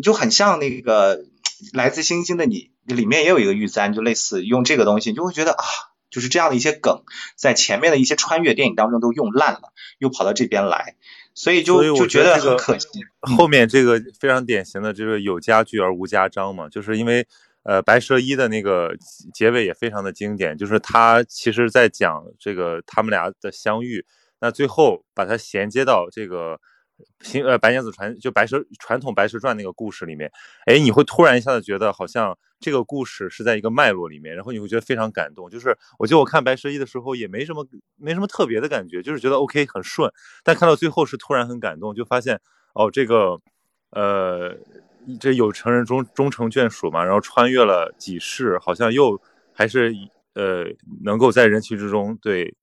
Speaker 2: 就很像那个来自星星的你。里面也有一个玉簪，就类似用这个东西，就会觉得啊，就是这样的一些梗，在前面的一些穿越电影当中都用烂了，又跑到这边来，所以就就觉得很可惜。
Speaker 1: 后面这个非常典型的就是有家具而无家章嘛，就是因为呃白蛇一的那个结尾也非常的经典，就是他其实在讲这个他们俩的相遇，那最后把它衔接到这个新呃白娘子传就白蛇传统白蛇传那个故事里面，哎，你会突然一下子觉得好像这个故事是在一个脉络里面，然后你会觉得非常感动。就是我记得我看白蛇一的时候也没什么没什么特别的感觉，就是觉得 OK 很顺，但看到最后是突然很感动，就发现哦这个呃这有成人终终成眷属嘛，然后穿越了几世，好像又还是呃能够在人群之中对，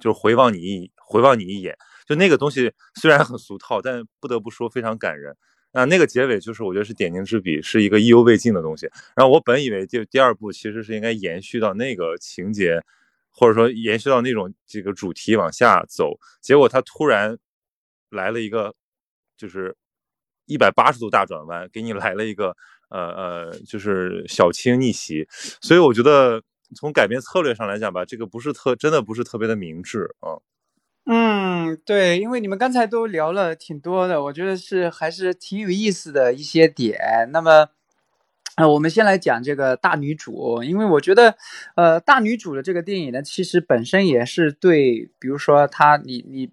Speaker 1: 就回望你一回望你一眼。就那个东西虽然很俗套，但不得不说非常感人。那那个结尾就是我觉得是点睛之笔，是一个意犹未尽的东西。然后我本以为就第二部其实是应该延续到那个情节，或者说延续到那种这个主题往下走，结果他突然来了一个就是一百八十度大转弯，给你来了一个呃呃就是小青逆袭。所以我觉得从改编策略上来讲吧，这个不是特真的不是特别的明智啊。
Speaker 3: 嗯对，因为你们刚才都聊了挺多的，我觉得是还是挺有意思的一些点。那么，呃，我们先来讲这个大女主，因为我觉得，呃，大女主的这个电影呢，其实本身也是对，比如说她，你你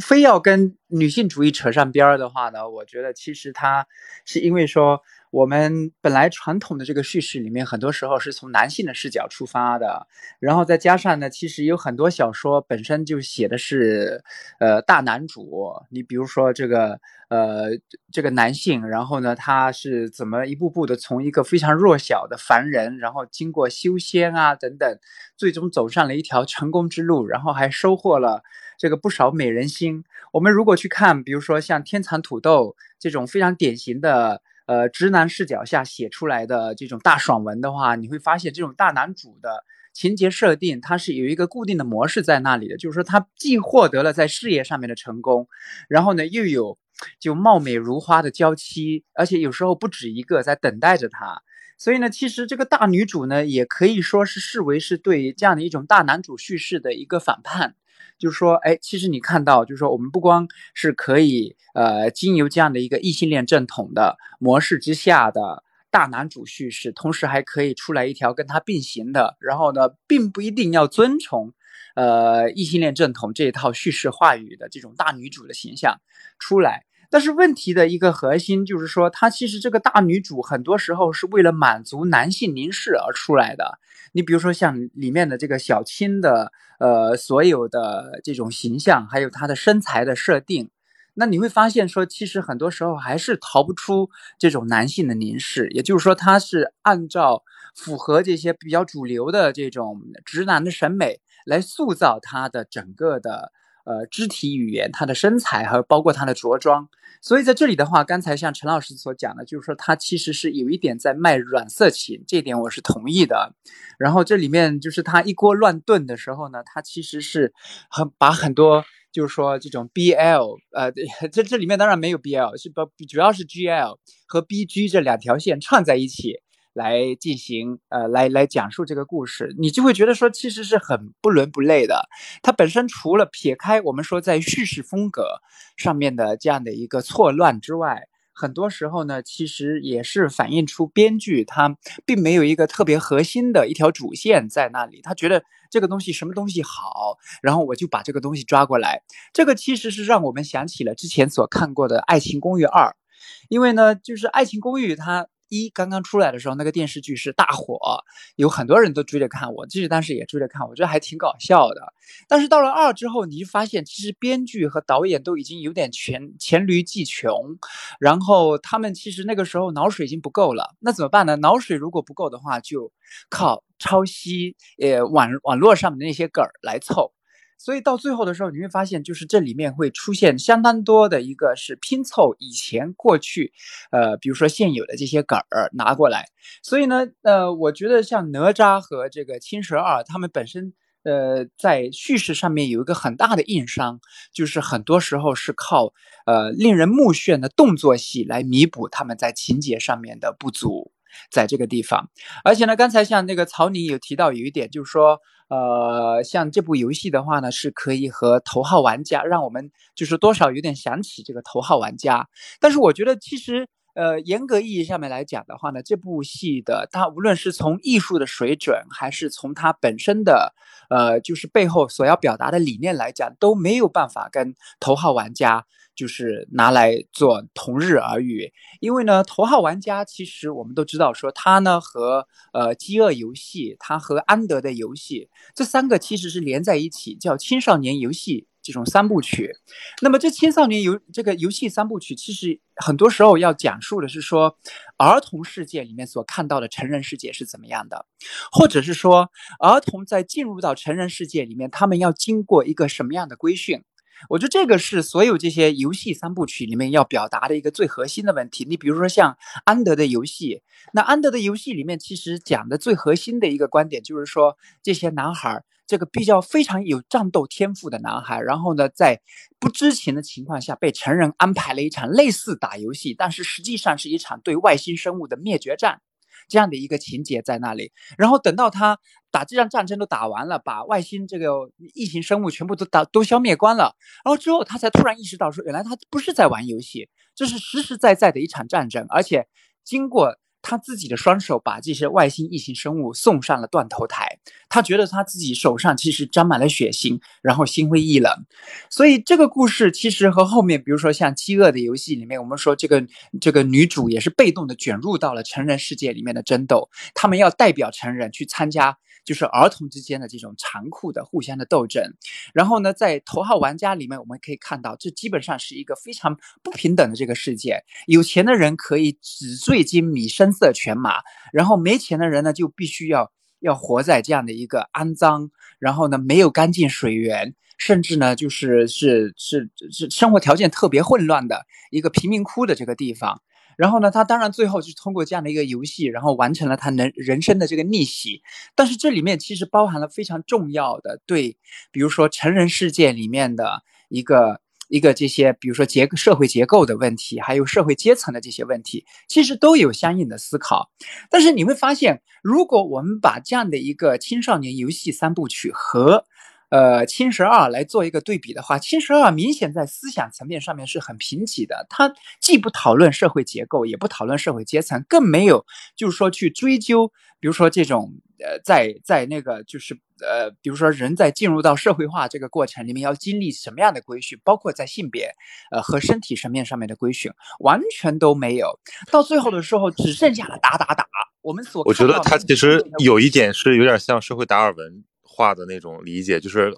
Speaker 3: 非要跟女性主义扯上边儿的话呢，我觉得其实它是因为说。我们本来传统的这个叙事里面，很多时候是从男性的视角出发的，然后再加上呢，其实有很多小说本身就写的是，呃，大男主。你比如说这个，呃，这个男性，然后呢，他是怎么一步步的从一个非常弱小的凡人，然后经过修仙啊等等，最终走上了一条成功之路，然后还收获了这个不少美人心。我们如果去看，比如说像《天蚕土豆》这种非常典型的。呃，直男视角下写出来的这种大爽文的话，你会发现这种大男主的情节设定，它是有一个固定的模式在那里的，就是说他既获得了在事业上面的成功，然后呢又有就貌美如花的娇妻，而且有时候不止一个在等待着他，所以呢，其实这个大女主呢，也可以说是视为是对这样的一种大男主叙事的一个反叛。就是说，哎，其实你看到，就是说，我们不光是可以，呃，经由这样的一个异性恋正统的模式之下的大男主叙事，同时还可以出来一条跟他并行的，然后呢，并不一定要遵从，呃，异性恋正统这一套叙事话语的这种大女主的形象出来。但是问题的一个核心就是说，她其实这个大女主很多时候是为了满足男性凝视而出来的。你比如说像里面的这个小青的，呃，所有的这种形象，还有她的身材的设定，那你会发现说，其实很多时候还是逃不出这种男性的凝视。也就是说，她是按照符合这些比较主流的这种直男的审美来塑造她的整个的。呃，肢体语言、他的身材，还有包括他的着装，所以在这里的话，刚才像陈老师所讲的，就是说他其实是有一点在卖软色情，这点我是同意的。然后这里面就是他一锅乱炖的时候呢，他其实是很把很多就是说这种 BL，呃，这这里面当然没有 BL，是不主要是 GL 和 BG 这两条线串在一起。来进行呃，来来讲述这个故事，你就会觉得说，其实是很不伦不类的。它本身除了撇开我们说在叙事风格上面的这样的一个错乱之外，很多时候呢，其实也是反映出编剧他并没有一个特别核心的一条主线在那里。他觉得这个东西什么东西好，然后我就把这个东西抓过来。这个其实是让我们想起了之前所看过的《爱情公寓二》，因为呢，就是《爱情公寓》它。一刚刚出来的时候，那个电视剧是大火，有很多人都追着看，我其实当时也追着看，我觉得还挺搞笑的。但是到了二之后，你就发现其实编剧和导演都已经有点黔黔驴技穷，然后他们其实那个时候脑水已经不够了。那怎么办呢？脑水如果不够的话，就靠抄袭呃网网络上的那些梗儿来凑。所以到最后的时候，你会发现，就是这里面会出现相当多的一个是拼凑以前过去，呃，比如说现有的这些梗儿拿过来。所以呢，呃，我觉得像哪吒和这个青蛇二，他们本身，呃，在叙事上面有一个很大的硬伤，就是很多时候是靠呃令人目眩的动作戏来弥补他们在情节上面的不足，在这个地方。而且呢，刚才像那个曹宁有提到有一点，就是说。呃，像这部游戏的话呢，是可以和头号玩家，让我们就是多少有点想起这个头号玩家。但是我觉得其实，呃，严格意义上面来讲的话呢，这部戏的它无论是从艺术的水准，还是从它本身的呃，就是背后所要表达的理念来讲，都没有办法跟《头号玩家》就是拿来做同日而语。因为呢，《头号玩家》其实我们都知道，说它呢和呃《饥饿游戏》，它和《安德的游戏》这三个其实是连在一起，叫青少年游戏。这种三部曲，那么这青少年游这个游戏三部曲，其实很多时候要讲述的是说，儿童世界里面所看到的成人世界是怎么样的，或者是说，儿童在进入到成人世界里面，他们要经过一个什么样的规训？我觉得这个是所有这些游戏三部曲里面要表达的一个最核心的问题。你比如说像安德的游戏，那安德的游戏里面其实讲的最核心的一个观点就是说，这些男孩。这个比较非常有战斗天赋的男孩，然后呢，在不知情的情况下被成人安排了一场类似打游戏，但是实际上是一场对外星生物的灭绝战，这样的一个情节在那里。然后等到他打这场战争都打完了，把外星这个异形生物全部都打都消灭光了，然后之后他才突然意识到说，原来他不是在玩游戏，这是实实在在的一场战争，而且经过。他自己的双手把这些外星异形生物送上了断头台，他觉得他自己手上其实沾满了血腥，然后心灰意冷。所以这个故事其实和后面，比如说像《饥饿的游戏》里面，我们说这个这个女主也是被动的卷入到了成人世界里面的争斗，他们要代表成人去参加。就是儿童之间的这种残酷的互相的斗争，然后呢，在头号玩家里面，我们可以看到，这基本上是一个非常不平等的这个世界。有钱的人可以纸醉金迷、声色犬马，然后没钱的人呢，就必须要要活在这样的一个肮脏，然后呢，没有干净水源，甚至呢，就是是是是生活条件特别混乱的一个贫民窟的这个地方。然后呢，他当然最后就通过这样的一个游戏，然后完成了他人人生的这个逆袭。但是这里面其实包含了非常重要的对，比如说成人世界里面的一个一个这些，比如说结社会结构的问题，还有社会阶层的这些问题，其实都有相应的思考。但是你会发现，如果我们把这样的一个青少年游戏三部曲和呃，青十二来做一个对比的话，青十二明显在思想层面上面是很贫瘠的。它既不讨论社会结构，也不讨论社会阶层，更没有就是说去追究，比如说这种呃，在在那个就是呃，比如说人在进入到社会化这个过程里面要经历什么样的规训，包括在性别呃和身体层面上面的规训，完全都没有。到最后的时候，只剩下了打打打。我们所
Speaker 1: 我觉得他其实有一点是有点像社会达尔文。化的那种理解，就是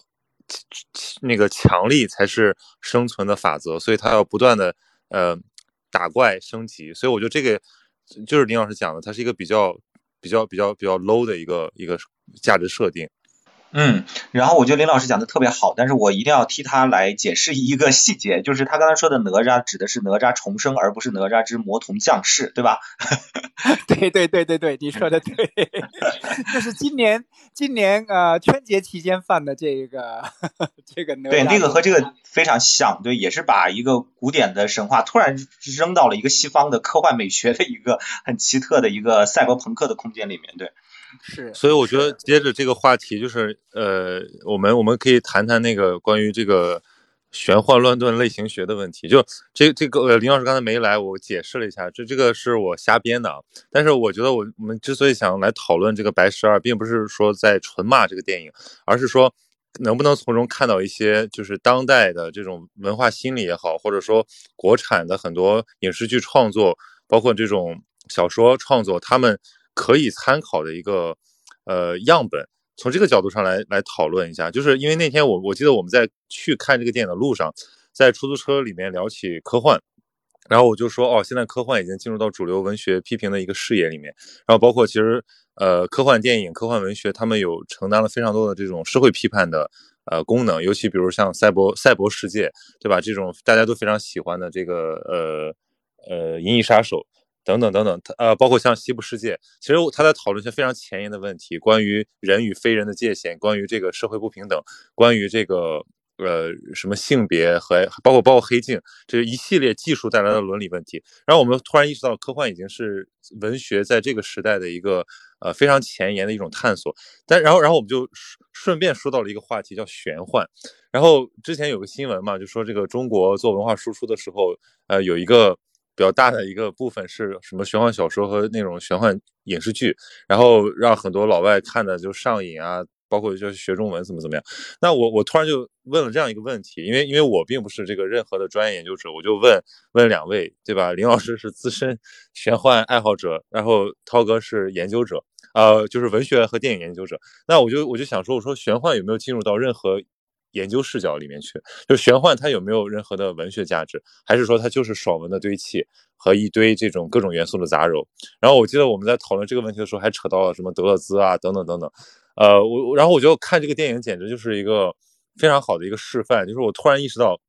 Speaker 1: 那个强力才是生存的法则，所以他要不断的呃打怪升级。所以我觉得这个就是林老师讲的，它是一个比较比较比较比较 low 的一个一个价值设定。
Speaker 2: 嗯，然后我觉得林老师讲的特别好，但是我一定要替他来解释一个细节，就是他刚才说的哪吒指的是哪吒重生，而不是哪吒之魔童降世，对吧？
Speaker 3: 对对对对对，你说的对，这是今年今年呃春节期间放的这个这个哪
Speaker 2: 对那个和这个非常像，对，也是把一个古典的神话突然扔到了一个西方的科幻美学的一个很奇特的一个赛博朋克的空间里面，对。
Speaker 3: 是，
Speaker 1: 所以我觉得接着这个话题，就是呃，我们我们可以谈谈那个关于这个玄幻乱炖类型学的问题。就这这个呃，林老师刚才没来，我解释了一下，这这个是我瞎编的。但是我觉得我我们之所以想来讨论这个白十二，并不是说在纯骂这个电影，而是说能不能从中看到一些就是当代的这种文化心理也好，或者说国产的很多影视剧创作，包括这种小说创作，他们。可以参考的一个呃样本，从这个角度上来来讨论一下，就是因为那天我我记得我们在去看这个电影的路上，在出租车里面聊起科幻，然后我就说哦，现在科幻已经进入到主流文学批评的一个视野里面，然后包括其实呃科幻电影、科幻文学，他们有承担了非常多的这种社会批判的呃功能，尤其比如像赛博赛博世界，对吧？这种大家都非常喜欢的这个呃呃银翼杀手。等等等等，他呃，包括像西部世界，其实他在讨论一些非常前沿的问题，关于人与非人的界限，关于这个社会不平等，关于这个呃什么性别和包括包括黑镜这一系列技术带来的伦理问题。然后我们突然意识到，科幻已经是文学在这个时代的一个呃非常前沿的一种探索。但然后然后我们就顺便说到了一个话题，叫玄幻。然后之前有个新闻嘛，就说这个中国做文化输出的时候，呃，有一个。比较大的一个部分是什么玄幻小说和那种玄幻影视剧，然后让很多老外看的就上瘾啊。包括就是学中文怎么怎么样，那我我突然就问了这样一个问题，因为因为我并不是这个任何的专业研究者，我就问问两位，对吧？林老师是资深玄幻爱好者，然后涛哥是研究者，呃，就是文学和电影研究者。那我就我就想说，我说玄幻有没有进入到任何研究视角里面去？就玄幻它有没有任何的文学价值，还是说它就是爽文的堆砌和一堆这种各种元素的杂糅？然后我记得我们在讨论这个问题的时候，还扯到了什么德勒兹啊等等等等。呃，我然后我就看这个电影，简直就是一个非常好的一个示范。就是我突然意识到，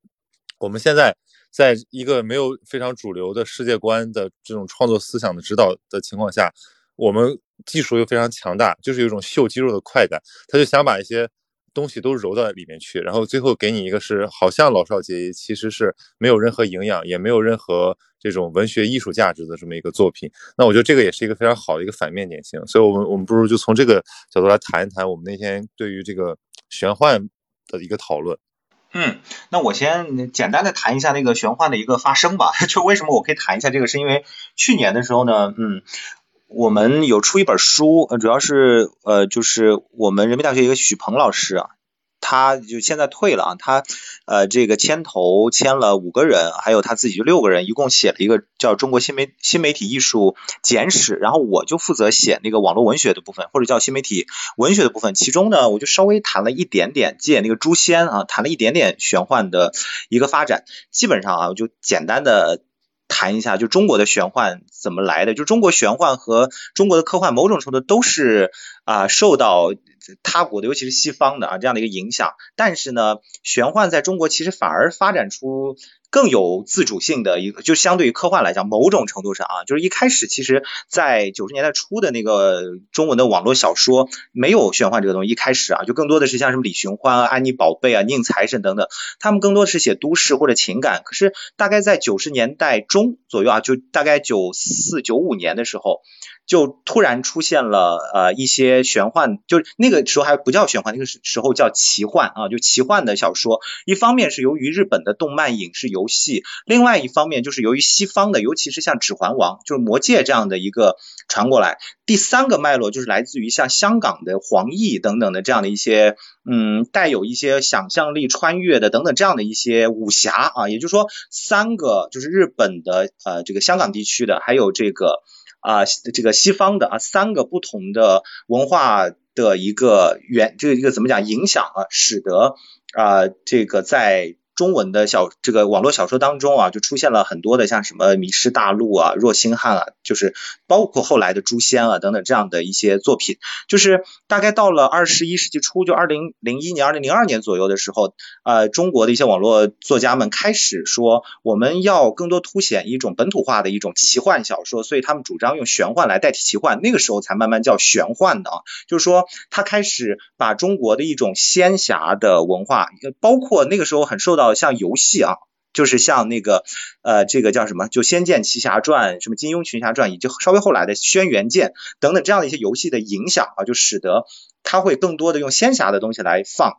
Speaker 1: 我们现在在一个没有非常主流的世界观的这种创作思想的指导的情况下，我们技术又非常强大，就是有一种秀肌肉的快感。他就想把一些东西都揉到里面去，然后最后给你一个是好像老少皆宜，其实是没有任何营养，也没有任何。这种文学艺术价值的这么一个作品，那我觉得这个也是一个非常好的一个反面典型。所以，我们我们不如就从这个角度来谈一谈我们那天对于这个玄幻的一个讨论。
Speaker 2: 嗯，那我先简单的谈一下那个玄幻的一个发生吧。就为什么我可以谈一下这个，是因为去年的时候呢，嗯，我们有出一本书，主要是呃，就是我们人民大学一个许鹏老师啊。他就现在退了啊，他呃这个牵头签了五个人，还有他自己就六个人，一共写了一个叫《中国新媒新媒体艺术简史》，然后我就负责写那个网络文学的部分，或者叫新媒体文学的部分。其中呢，我就稍微谈了一点点借那个诛仙啊，谈了一点点玄幻的一个发展。基本上啊，我就简单的谈一下，就中国的玄幻怎么来的。就中国玄幻和中国的科幻，某种程度都是啊受到。他国的，尤其是西方的啊，这样的一个影响，但是呢，玄幻在中国其实反而发展出。更有自主性的一个，就相对于科幻来讲，某种程度上啊，就是一开始其实，在九十年代初的那个中文的网络小说，没有玄幻这个东西。一开始啊，就更多的是像什么李寻欢啊、安妮宝贝啊、宁财神等等，他们更多的是写都市或者情感。可是大概在九十年代中左右啊，就大概九四九五年的时候，就突然出现了呃一些玄幻，就是那个时候还不叫玄幻，那个时候叫奇幻啊，就奇幻的小说。一方面是由于日本的动漫影视游戏，另外一方面就是由于西方的，尤其是像《指环王》就是《魔戒》这样的一个传过来。第三个脉络就是来自于像香港的黄奕等等的这样的一些，嗯，带有一些想象力穿越的等等这样的一些武侠啊。也就是说，三个就是日本的呃这个香港地区的，还有这个啊这个西方的啊三个不同的文化的一个原这个一个怎么讲影响啊，使得啊这个在。中文的小这个网络小说当中啊，就出现了很多的像什么《迷失大陆》啊、《若星汉》啊，就是包括后来的《诛仙》啊等等这样的一些作品。就是大概到了二十一世纪初，就二零零一年、二零零二年左右的时候，呃，中国的一些网络作家们开始说，我们要更多凸显一种本土化的一种奇幻小说，所以他们主张用玄幻来代替奇幻。那个时候才慢慢叫玄幻的啊，就是说他开始把中国的一种仙侠的文化，包括那个时候很受到。像游戏啊，就是像那个呃，这个叫什么？就《仙剑奇侠传》、什么《金庸群侠传》，以及稍微后来的《轩辕剑》等等这样的一些游戏的影响啊，就使得它会更多的用仙侠的东西来放。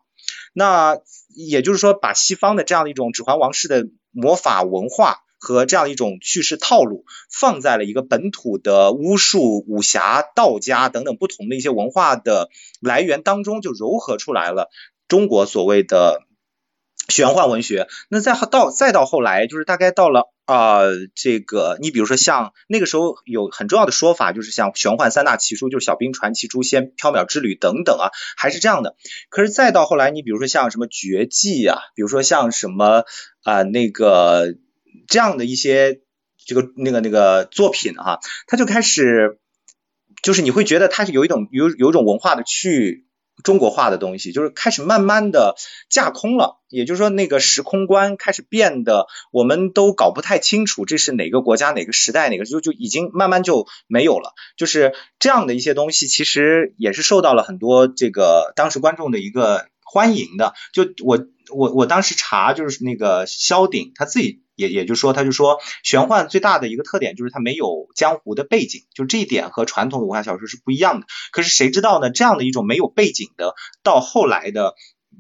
Speaker 2: 那也就是说，把西方的这样的一种指环王式的魔法文化和这样一种叙事套路，放在了一个本土的巫术、武侠、道家等等不同的一些文化的来源当中，就糅合出来了中国所谓的。玄幻文学，那再到再到后来，就是大概到了啊，这个你比如说像那个时候有很重要的说法，就是像玄幻三大奇书，就是《小兵传奇》《诛仙》《缥缈之旅》等等啊，还是这样的。可是再到后来，你比如说像什么绝技啊，比如说像什么啊那个这样的一些这个那个那个作品哈，它就开始就是你会觉得它是有一种有有一种文化的去。中国化的东西就是开始慢慢的架空了，也就是说那个时空观开始变得，我们都搞不太清楚这是哪个国家哪个时代哪个就就已经慢慢就没有了，就是这样的一些东西，其实也是受到了很多这个当时观众的一个欢迎的。就我我我当时查就是那个萧鼎他自己。也也就是说，他就说玄幻最大的一个特点就是它没有江湖的背景，就这一点和传统武侠小说是不一样的。可是谁知道呢？这样的一种没有背景的，到后来的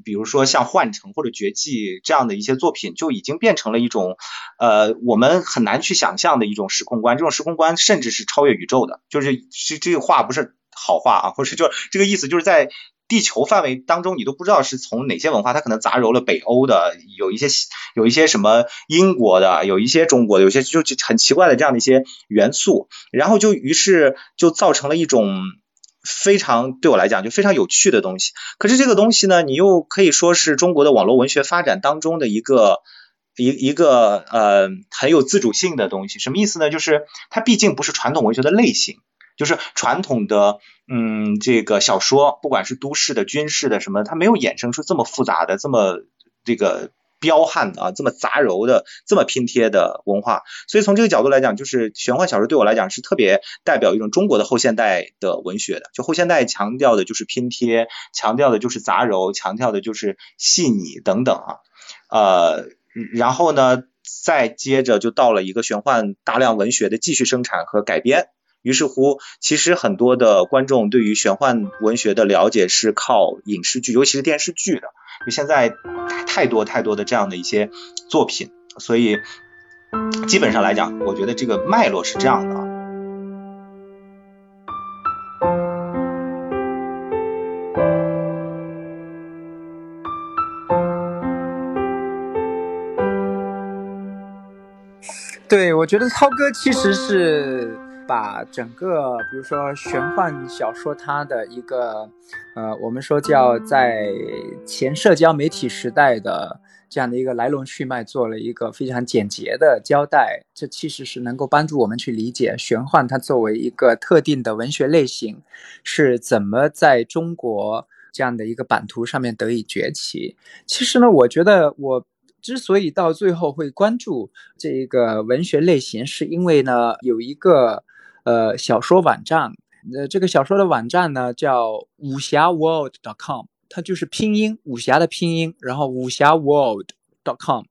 Speaker 2: 比如说像《幻城》或者《绝迹》这样的一些作品，就已经变成了一种呃我们很难去想象的一种时空观。这种时空观甚至是超越宇宙的，就是这这个话不是好话啊，或者就这个意思，就是在地球范围当中，你都不知道是从哪些文化，它可能杂糅了北欧的，有一些有一些什么英国的，有一些中国的，有些就很奇怪的这样的一些元素，然后就于是就造成了一种。非常对我来讲就非常有趣的东西，可是这个东西呢，你又可以说是中国的网络文学发展当中的一个一一个呃很有自主性的东西。什么意思呢？就是它毕竟不是传统文学的类型，就是传统的嗯这个小说，不管是都市的、军事的什么，它没有衍生出这么复杂的、这么这个。彪悍的啊，这么杂糅的，这么拼贴的文化，所以从这个角度来讲，就是玄幻小说对我来讲是特别代表一种中国的后现代的文学的。就后现代强调的就是拼贴，强调的就是杂糅，强调的就是细腻等等啊。呃，然后呢，再接着就到了一个玄幻大量文学的继续生产和改编。于是乎，其实很多的观众对于玄幻文学的了解是靠影视剧，尤其是电视剧的。就现在太多太多的这样的一些作品，所以基本上来讲，我觉得这个脉络是这样的啊。
Speaker 3: 对，我觉得涛哥其实是。把整个，比如说玄幻小说，它的一个，呃，我们说叫在前社交媒体时代的这样的一个来龙去脉，做了一个非常简洁的交代。这其实是能够帮助我们去理解玄幻它作为一个特定的文学类型，是怎么在中国这样的一个版图上面得以崛起。其实呢，我觉得我之所以到最后会关注这一个文学类型，是因为呢有一个。呃，小说网站，呃，这个小说的网站呢叫武侠 world.com，它就是拼音武侠的拼音，然后武侠 world.com。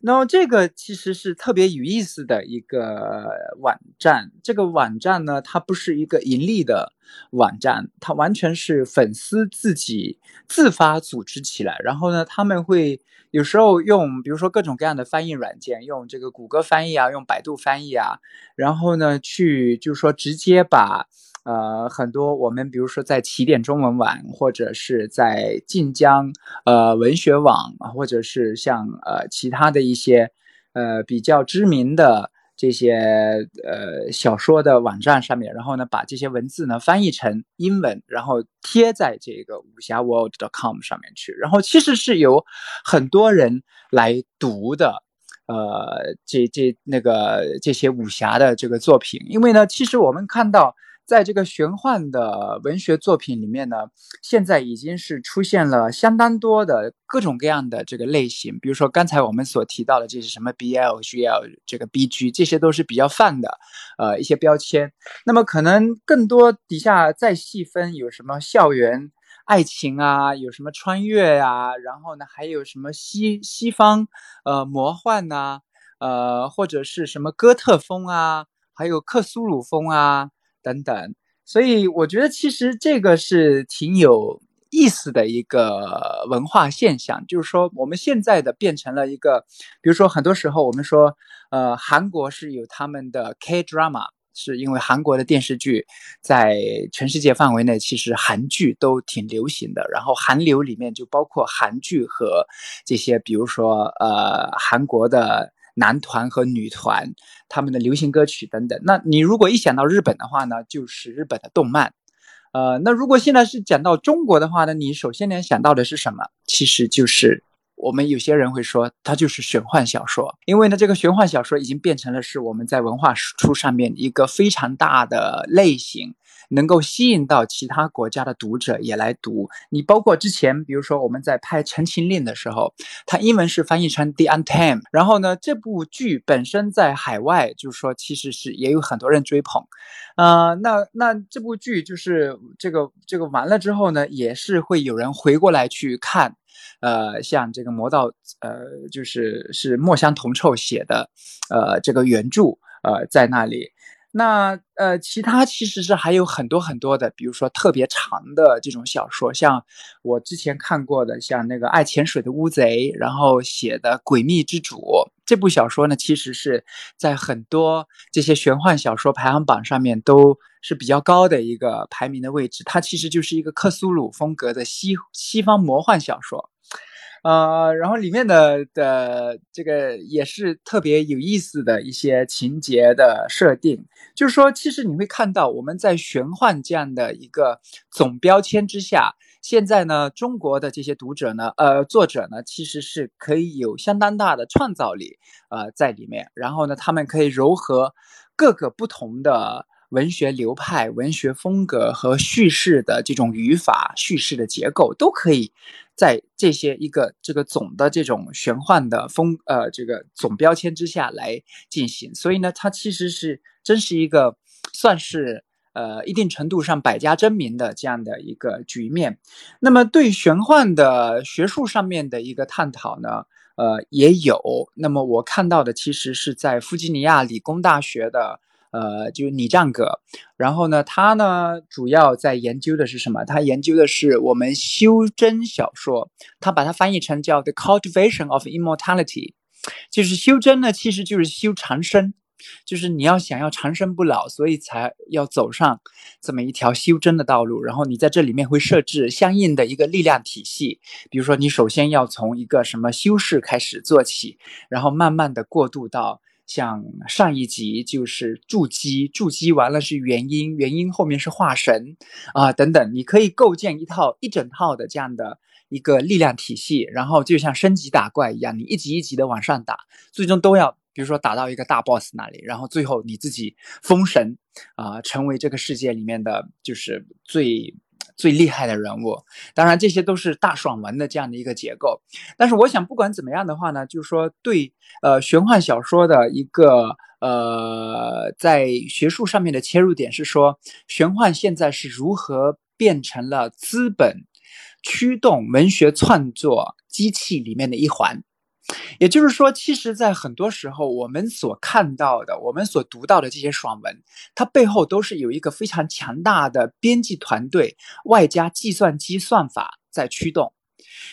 Speaker 3: 那么这个其实是特别有意思的一个网站。这个网站呢，它不是一个盈利的网站，它完全是粉丝自己自发组织起来，然后呢，他们会。有时候用，比如说各种各样的翻译软件，用这个谷歌翻译啊，用百度翻译啊，然后呢，去就是说直接把呃很多我们比如说在起点中文网或者是在晋江呃文学网，或者是像呃其他的一些呃比较知名的。这些呃小说的网站上面，然后呢，把这些文字呢翻译成英文，然后贴在这个武侠 world.com 上面去，然后其实是有很多人来读的，呃，这这那个这些武侠的这个作品，因为呢，其实我们看到。在这个玄幻的文学作品里面呢，现在已经是出现了相当多的各种各样的这个类型，比如说刚才我们所提到的这些什么 BL、GL、这个 BG，这些都是比较泛的，呃，一些标签。那么可能更多底下再细分，有什么校园爱情啊，有什么穿越呀，然后呢，还有什么西西方呃魔幻呐，呃，或者是什么哥特风啊，还有克苏鲁风啊。等等，所以我觉得其实这个是挺有意思的一个文化现象，就是说我们现在的变成了一个，比如说很多时候我们说，呃，韩国是有他们的 K drama，是因为韩国的电视剧在全世界范围内其实韩剧都挺流行的，然后韩流里面就包括韩剧和这些，比如说呃韩国的。男团和女团，他们的流行歌曲等等。那你如果一想到日本的话呢，就是日本的动漫。呃，那如果现在是讲到中国的话呢，你首先联想到的是什么？其实就是我们有些人会说，它就是玄幻小说。因为呢，这个玄幻小说已经变成了是我们在文化输出上面一个非常大的类型。能够吸引到其他国家的读者也来读你，包括之前，比如说我们在拍《陈情令》的时候，它英文是翻译成《The Untamed》，然后呢，这部剧本身在海外就是说其实是也有很多人追捧，呃，那那这部剧就是这个这个完了之后呢，也是会有人回过来去看，呃，像这个魔道，呃，就是是墨香铜臭写的，呃，这个原著，呃，在那里。那呃，其他其实是还有很多很多的，比如说特别长的这种小说，像我之前看过的，像那个爱潜水的乌贼，然后写的《诡秘之主》这部小说呢，其实是在很多这些玄幻小说排行榜上面都是比较高的一个排名的位置。它其实就是一个克苏鲁风格的西西方魔幻小说。呃，然后里面的的这个也是特别有意思的一些情节的设定，就是说，其实你会看到我们在玄幻这样的一个总标签之下，现在呢，中国的这些读者呢，呃，作者呢，其实是可以有相当大的创造力，呃，在里面，然后呢，他们可以糅合各个不同的。文学流派、文学风格和叙事的这种语法、叙事的结构，都可以在这些一个这个总的这种玄幻的风呃这个总标签之下来进行。所以呢，它其实是真是一个算是呃一定程度上百家争鸣的这样的一个局面。那么对玄幻的学术上面的一个探讨呢，呃也有。那么我看到的其实是在弗吉尼亚理工大学的。呃，就是李占葛，然后呢，他呢主要在研究的是什么？他研究的是我们修真小说，他把它翻译成叫 The Cultivation of Immortality，就是修真呢，其实就是修长生，就是你要想要长生不老，所以才要走上这么一条修真的道路。然后你在这里面会设置相应的一个力量体系，比如说你首先要从一个什么修士开始做起，然后慢慢的过渡到。像上一集就是筑基，筑基完了是元婴，元婴后面是化神啊等等，你可以构建一套一整套的这样的一个力量体系，然后就像升级打怪一样，你一级一级的往上打，最终都要比如说打到一个大 boss 那里，然后最后你自己封神啊，成为这个世界里面的就是最。最厉害的人物，当然这些都是大爽文的这样的一个结构。但是我想，不管怎么样的话呢，就是说对呃玄幻小说的一个呃在学术上面的切入点是说，玄幻现在是如何变成了资本驱动文学创作机器里面的一环。也就是说，其实，在很多时候，我们所看到的、我们所读到的这些爽文，它背后都是有一个非常强大的编辑团队，外加计算机算法在驱动。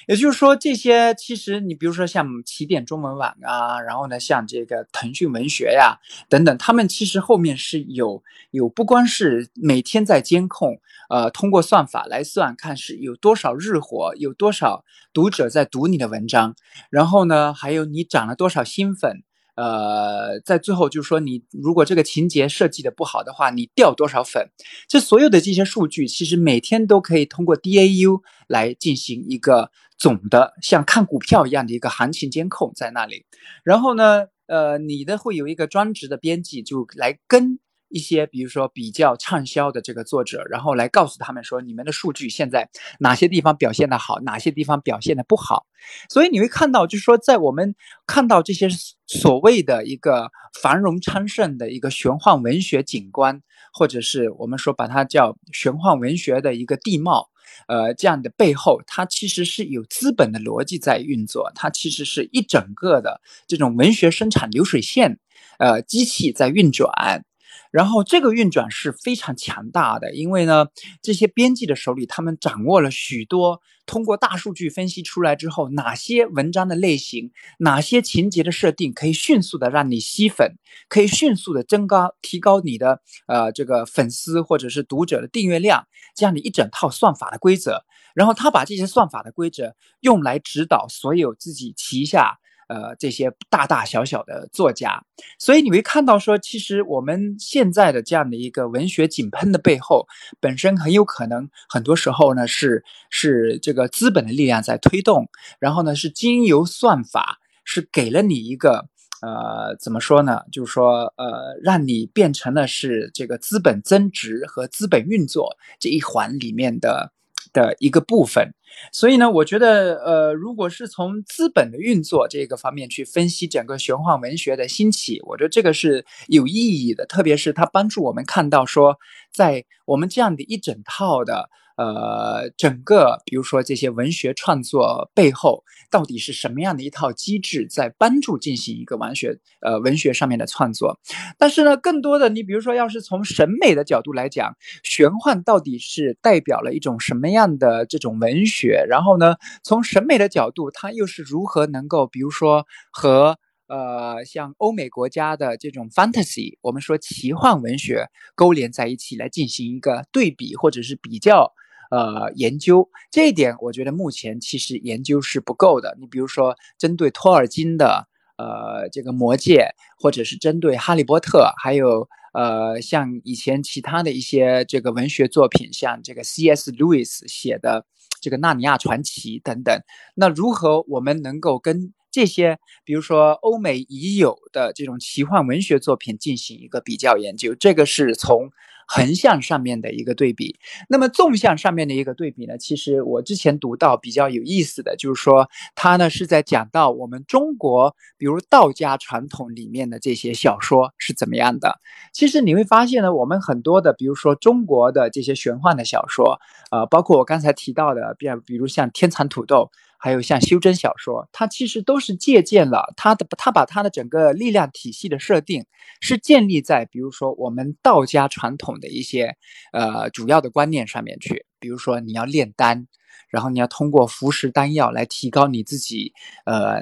Speaker 3: 也就是说，这些其实你比如说像起点中文网啊，然后呢，像这个腾讯文学呀等等，他们其实后面是有有不光是每天在监控，呃，通过算法来算看是有多少日活，有多少读者在读你的文章，然后呢，还有你涨了多少新粉。呃，在最后就是说，你如果这个情节设计的不好的话，你掉多少粉？这所有的这些数据，其实每天都可以通过 DAU 来进行一个总的，像看股票一样的一个行情监控在那里。然后呢，呃，你的会有一个专职的编辑就来跟。一些比如说比较畅销的这个作者，然后来告诉他们说，你们的数据现在哪些地方表现的好，哪些地方表现的不好。所以你会看到，就是说，在我们看到这些所谓的一个繁荣昌盛的一个玄幻文学景观，或者是我们说把它叫玄幻文学的一个地貌，呃，这样的背后，它其实是有资本的逻辑在运作，它其实是一整个的这种文学生产流水线，呃，机器在运转。然后这个运转是非常强大的，因为呢，这些编辑的手里，他们掌握了许多通过大数据分析出来之后，哪些文章的类型，哪些情节的设定可以迅速的让你吸粉，可以迅速的增高提高你的呃这个粉丝或者是读者的订阅量，这样的一整套算法的规则，然后他把这些算法的规则用来指导所有自己旗下。呃，这些大大小小的作家，所以你会看到说，其实我们现在的这样的一个文学井喷的背后，本身很有可能很多时候呢是是这个资本的力量在推动，然后呢是经由算法是给了你一个呃怎么说呢？就是说呃让你变成了是这个资本增值和资本运作这一环里面的。的一个部分，所以呢，我觉得，呃，如果是从资本的运作这个方面去分析整个玄幻文学的兴起，我觉得这个是有意义的，特别是它帮助我们看到说，在我们这样的一整套的呃，整个比如说这些文学创作背后到底是什么样的一套机制在帮助进行一个文学呃文学上面的创作？但是呢，更多的你比如说要是从审美的角度来讲，玄幻到底是代表了一种什么样的这种文学？然后呢，从审美的角度，它又是如何能够比如说和呃像欧美国家的这种 fantasy，我们说奇幻文学勾连在一起来进行一个对比或者是比较？呃，研究这一点，我觉得目前其实研究是不够的。你比如说，针对托尔金的呃这个魔戒，或者是针对哈利波特，还有呃像以前其他的一些这个文学作品，像这个 C.S. Lewis 写的这个《纳尼亚传奇》等等，那如何我们能够跟这些，比如说欧美已有的这种奇幻文学作品进行一个比较研究？这个是从。横向上面的一个对比，那么纵向上面的一个对比呢？其实我之前读到比较有意思的就是说，他呢是在讲到我们中国，比如道家传统里面的这些小说是怎么样的。其实你会发现呢，我们很多的，比如说中国的这些玄幻的小说，呃，包括我刚才提到的，比比如像天蚕土豆。还有像修真小说，它其实都是借鉴了它的，它把它的整个力量体系的设定是建立在，比如说我们道家传统的一些呃主要的观念上面去，比如说你要炼丹，然后你要通过服食丹药来提高你自己呃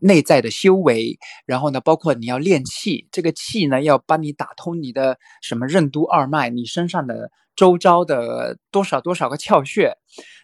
Speaker 3: 内在的修为，然后呢，包括你要练气，这个气呢要帮你打通你的什么任督二脉，你身上的。周遭的多少多少个窍穴，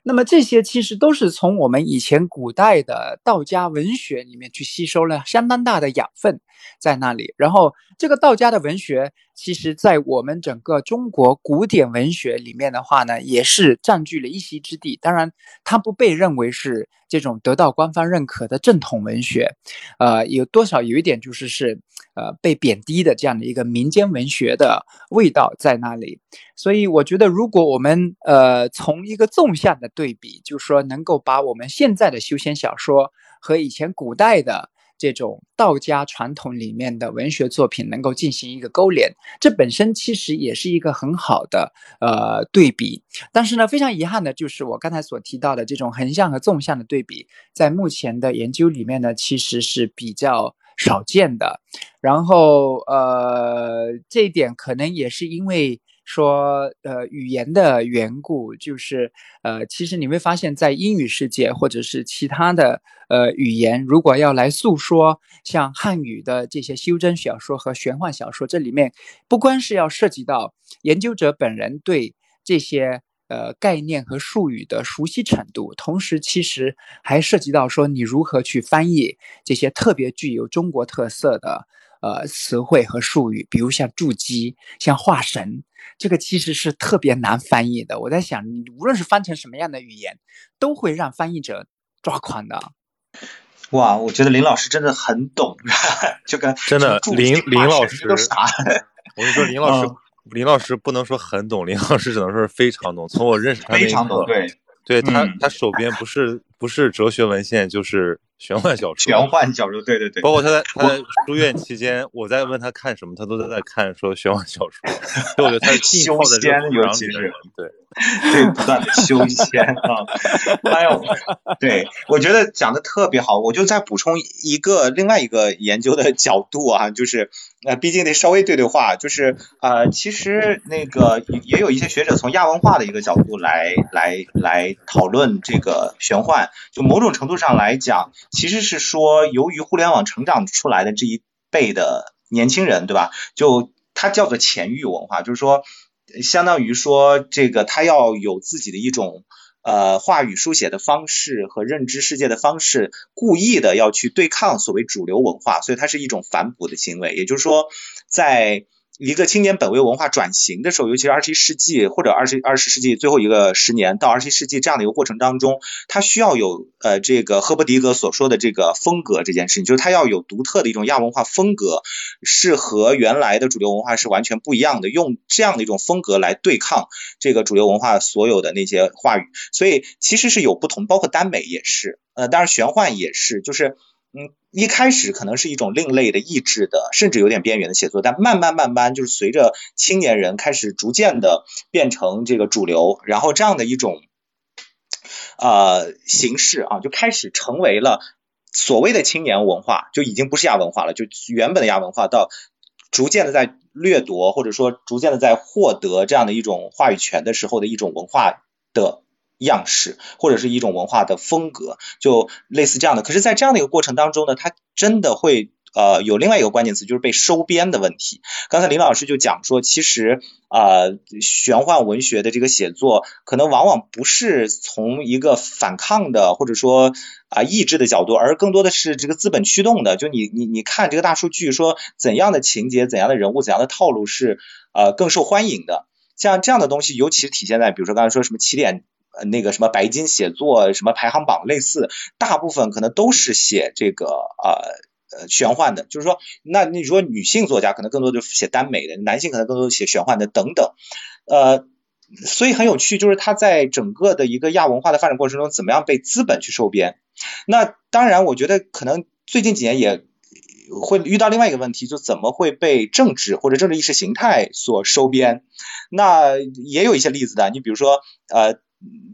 Speaker 3: 那么这些其实都是从我们以前古代的道家文学里面去吸收了相当大的养分在那里。然后这个道家的文学，其实在我们整个中国古典文学里面的话呢，也是占据了一席之地。当然，它不被认为是这种得到官方认可的正统文学，呃，有多少有一点就是是呃被贬低的这样的一个民间文学的味道在那里。所以我觉得，如果我们呃从一个纵向的对比，就是说能够把我们现在的修仙小说和以前古代的这种道家传统里面的文学作品能够进行一个勾连，这本身其实也是一个很好的呃对比。但是呢，非常遗憾的就是我刚才所提到的这种横向和纵向的对比，在目前的研究里面呢，其实是比较。少见的，然后呃，这一点可能也是因为说呃语言的缘故，就是呃，其实你会发现在英语世界或者是其他的呃语言，如果要来诉说像汉语的这些修真小说和玄幻小说，这里面不光是要涉及到研究者本人对这些。呃，概念和术语的熟悉程度，同时其实还涉及到说你如何去翻译这些特别具有中国特色的呃词汇和术语，比如像筑基、像化神，这个其实是特别难翻译的。我在想，你无论是翻成什么样的语言，都会让翻译者抓狂的。
Speaker 2: 哇，我觉得林老师真的很懂，就跟
Speaker 1: 真的林林老师
Speaker 2: 都傻。
Speaker 1: 我跟你说，林老师。林老师不能说很懂，林老师只能说是非常懂。从我认识他那
Speaker 2: 一刻，对，
Speaker 1: 对他，他手边不是不是哲学文献，就是。玄幻小说，
Speaker 2: 玄幻小说，对对对，
Speaker 1: 包括他在他在书院期间，我在问他看什么，他都在在看说玄幻小说。所以我觉得他是
Speaker 2: 修仙，尤其是
Speaker 1: 对
Speaker 2: 对不断的修仙啊。哎呦，对我觉得讲的特别好，我就再补充一个另外一个研究的角度啊，就是呃，毕竟得稍微对对话，就是呃，其实那个也有一些学者从亚文化的一个角度来来来讨论这个玄幻，就某种程度上来讲。其实是说，由于互联网成长出来的这一辈的年轻人，对吧？就它叫做前域文化，就是说，相当于说，这个他要有自己的一种呃话语书写的方式和认知世界的方式，故意的要去对抗所谓主流文化，所以它是一种反哺的行为。也就是说，在一个青年本位文化转型的时候，尤其是二十一世纪或者二十二十世纪最后一个十年到二十一世纪这样的一个过程当中，它需要有呃这个赫伯迪格所说的这个风格这件事情，就是它要有独特的一种亚文化风格，是和原来的主流文化是完全不一样的，用这样的一种风格来对抗这个主流文化所有的那些话语，所以其实是有不同，包括耽美也是，呃，当然玄幻也是，就是。嗯，一开始可能是一种另类的、意志的，甚至有点边缘的写作，但慢慢慢慢，就是随着青年人开始逐渐的变成这个主流，然后这样的一种呃形式啊，就开始成为了所谓的青年文化，就已经不是亚文化了，就原本的亚文化到逐渐的在掠夺，或者说逐渐的在获得这样的一种话语权的时候的一种文化的。样式或者是一种文化的风格，就类似这样的。可是，在这样的一个过程当中呢，它真的会呃有另外一个关键词，就是被收编的问题。刚才林老师就讲说，其实呃玄幻文学的这个写作，可能往往不是从一个反抗的或者说啊意志的角度，而更多的是这个资本驱动的。就你你你看这个大数据说，怎样的情节、怎样的人物、怎样的套路是呃更受欢迎的。像这样的东西，尤其体现在比如说刚才说什么起点。呃，那个什么白金写作什么排行榜类似，大部分可能都是写这个呃呃玄幻的，就是说，那你说女性作家可能更多的写耽美的，男性可能更多写玄幻的等等，呃，所以很有趣，就是他在整个的一个亚文化的发展过程中，怎么样被资本去收编？那当然，我觉得可能最近几年也会遇到另外一个问题，就怎么会被政治或者政治意识形态所收编？那也有一些例子的，你比如说呃。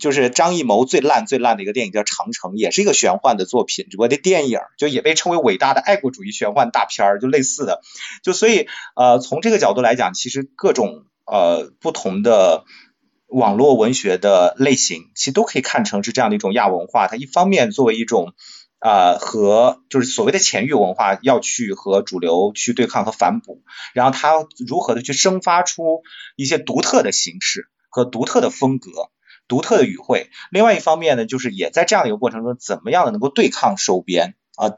Speaker 2: 就是张艺谋最烂最烂的一个电影叫《长城》，也是一个玄幻的作品，只不过这电影就也被称为伟大的爱国主义玄幻大片儿，就类似的。就所以呃，从这个角度来讲，其实各种呃不同的网络文学的类型，其实都可以看成是这样的一种亚文化。它一方面作为一种啊和就是所谓的前域文化要去和主流去对抗和反哺，然后它如何的去生发出一些独特的形式和独特的风格。独特的语汇，另外一方面呢，就是也在这样的一个过程中，怎么样的能够对抗收编啊？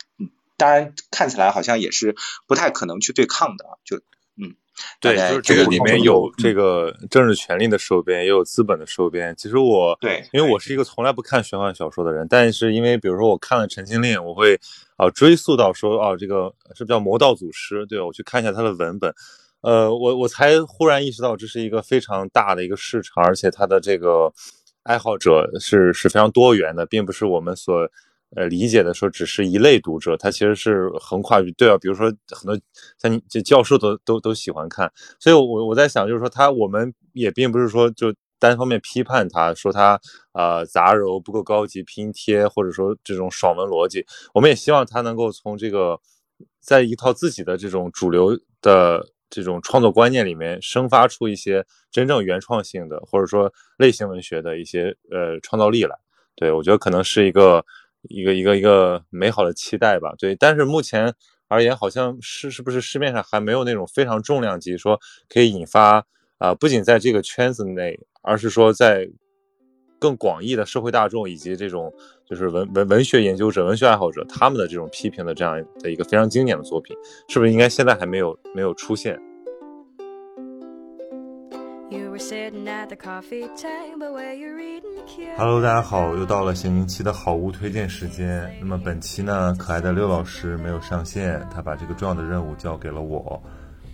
Speaker 2: 当然看起来好像也是不太可能去对抗的，就嗯，
Speaker 1: 对，就是这个里面有这个政治权力的收编，也有资本的收编。其实我
Speaker 2: 对，
Speaker 1: 因为我是一个从来不看玄幻小说的人，但是因为比如说我看了《陈情令》，我会啊追溯到说哦，这个是不是叫魔道祖师？对我去看一下他的文本，呃，我我才忽然意识到这是一个非常大的一个市场，而且它的这个。爱好者是是非常多元的，并不是我们所呃理解的说只是一类读者，他其实是横跨对啊，比如说很多像你这教授都都都喜欢看，所以我我在想就是说他我们也并不是说就单方面批判他说他呃杂糅不够高级拼贴或者说这种爽文逻辑，我们也希望他能够从这个在一套自己的这种主流的。这种创作观念里面生发出一些真正原创性的，或者说类型文学的一些呃创造力来，对我觉得可能是一个一个一个一个美好的期待吧。对，但是目前而言，好像是是不是市面上还没有那种非常重量级，说可以引发啊，不仅在这个圈子内，而是说在。更广义的社会大众以及这种就是文文文学研究者、文学爱好者他们的这种批评的这样的一个非常经典的作品，是不是应该现在还没有没有出现
Speaker 4: ？Hello，大家好，又到了闲宁期的好物推荐时间。那么本期呢，可爱的六老师没有上线，他把这个重要的任务交给了我。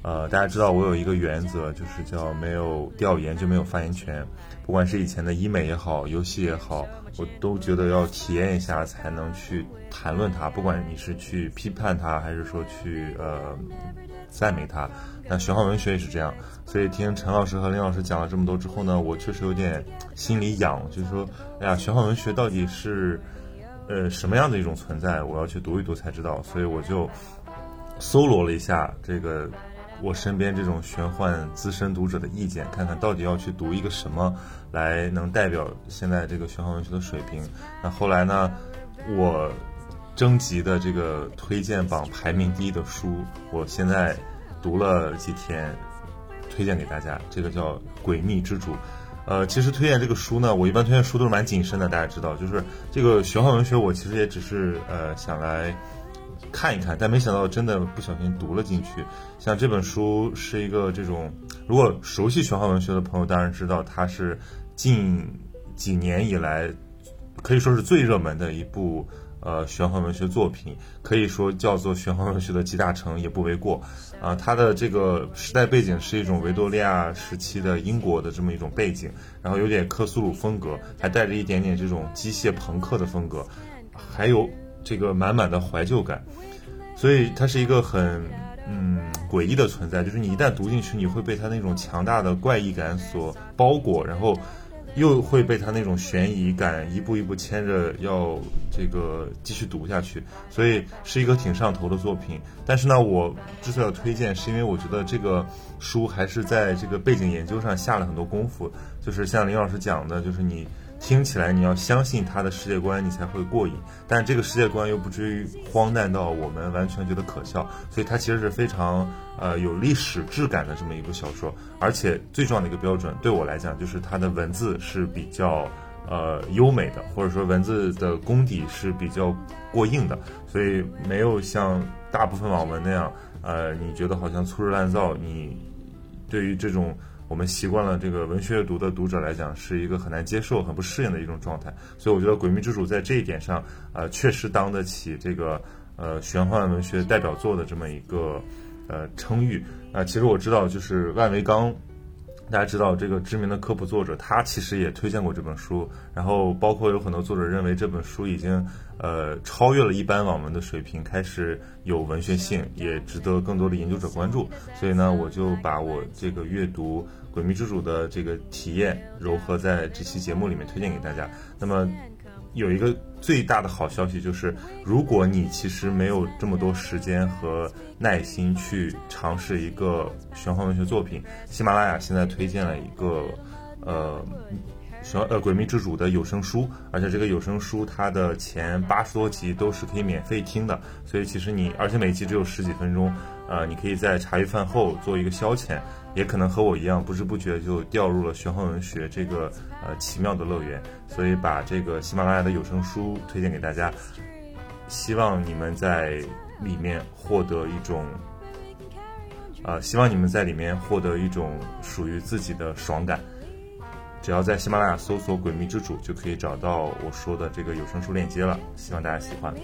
Speaker 4: 呃，大家知道我有一个原则，就是叫没有调研就没有发言权。不管是以前的医美也好，游戏也好，我都觉得要体验一下才能去谈论它。不管你是去批判它，还是说去呃赞美它，那玄幻文学也是这样。所以听陈老师和林老师讲了这么多之后呢，我确实有点心里痒，就是说，哎呀，玄幻文学到底是呃什么样的一种存在？我要去读一读才知道。所以我就搜罗了一下这个。我身边这种玄幻资深读者的意见，看看到底要去读一个什么，来能代表现在这个玄幻文学的水平。那后来呢，我征集的这个推荐榜排名第一的书，我现在读了几天，推荐给大家。这个叫《诡秘之主》。呃，其实推荐这个书呢，我一般推荐书都是蛮谨慎的，大家知道，就是这个玄幻文学，我其实也只是呃想来。看一看，但没想到真的不小心读了进去。像这本书是一个这种，如果熟悉玄幻文学的朋友当然知道，它是近几年以来可以说是最热门的一部呃玄幻文学作品，可以说叫做玄幻文学的集大成也不为过。啊，它的这个时代背景是一种维多利亚时期的英国的这么一种背景，然后有点克苏鲁风格，还带着一点点这种机械朋克的风格，还有。
Speaker 1: 这个满满的怀旧感，所以它是一个很嗯诡异的存在。就是你一旦读进去，你会被它那种强大的怪异感所包裹，然后。又会被它那种悬疑感一步一步牵着要这个继续读下去，所以是一个挺上头的作品。但是呢，我之所以要推荐，是因为我觉得这个书还是在这个背景研究上下了很多功夫。就是像林老师讲的，就是你。听起来你要相信他的世界观，你才会过瘾。但这个世界观又不至于荒诞到我们完全觉得可笑，所以它其实是非常呃有历史质感的这么一部小说。而且最重要的一个标准，对我来讲就是它的文字是比较呃优美的，或者说文字的功底是比较过硬的，所以没有像大部分网文那样，呃，你觉得好像粗制滥造。你对于这种。我们习惯了这个文学阅读的读者来讲，是一个很难接受、很不适应的一种状态。所以我觉得《诡秘之主》在这一点上，呃，确实当得起这个呃玄幻文学代表作的这么一个呃称誉。啊，其实我知道，就是万维刚。大家知道这个知名的科普作者，他其实也推荐过这本书。然后包括有很多作者认为这本书已经呃超越了一般网文的水平，开始有文学性，也值得更多的研究者关注。所以呢，我就把我这个阅读《诡秘之主》的这个体验糅合在这期节目里面推荐给大家。那么。有一个最大的好消息就是，如果你其实没有这么多时间和耐心去尝试一个玄幻文学作品，喜马拉雅现在推荐了一个，呃，玄呃诡秘之主的有声书，而且这个有声书它的前八十多集都是可以免费听的，所以其实你而且每一集只有十几分钟，呃，你可以在茶余饭后做一个消遣。也可能和我一样，不知不觉就掉入了玄幻文学这个呃奇妙的乐园，所以把这个喜马拉雅的有声书推荐给大家，希望你们在里面获得一种，呃，希望你们在里面获得一种属于自己的爽感。只要在喜马拉雅搜索“诡秘之主”，就可以找到我说的这个有声书链接了。希望大家喜欢。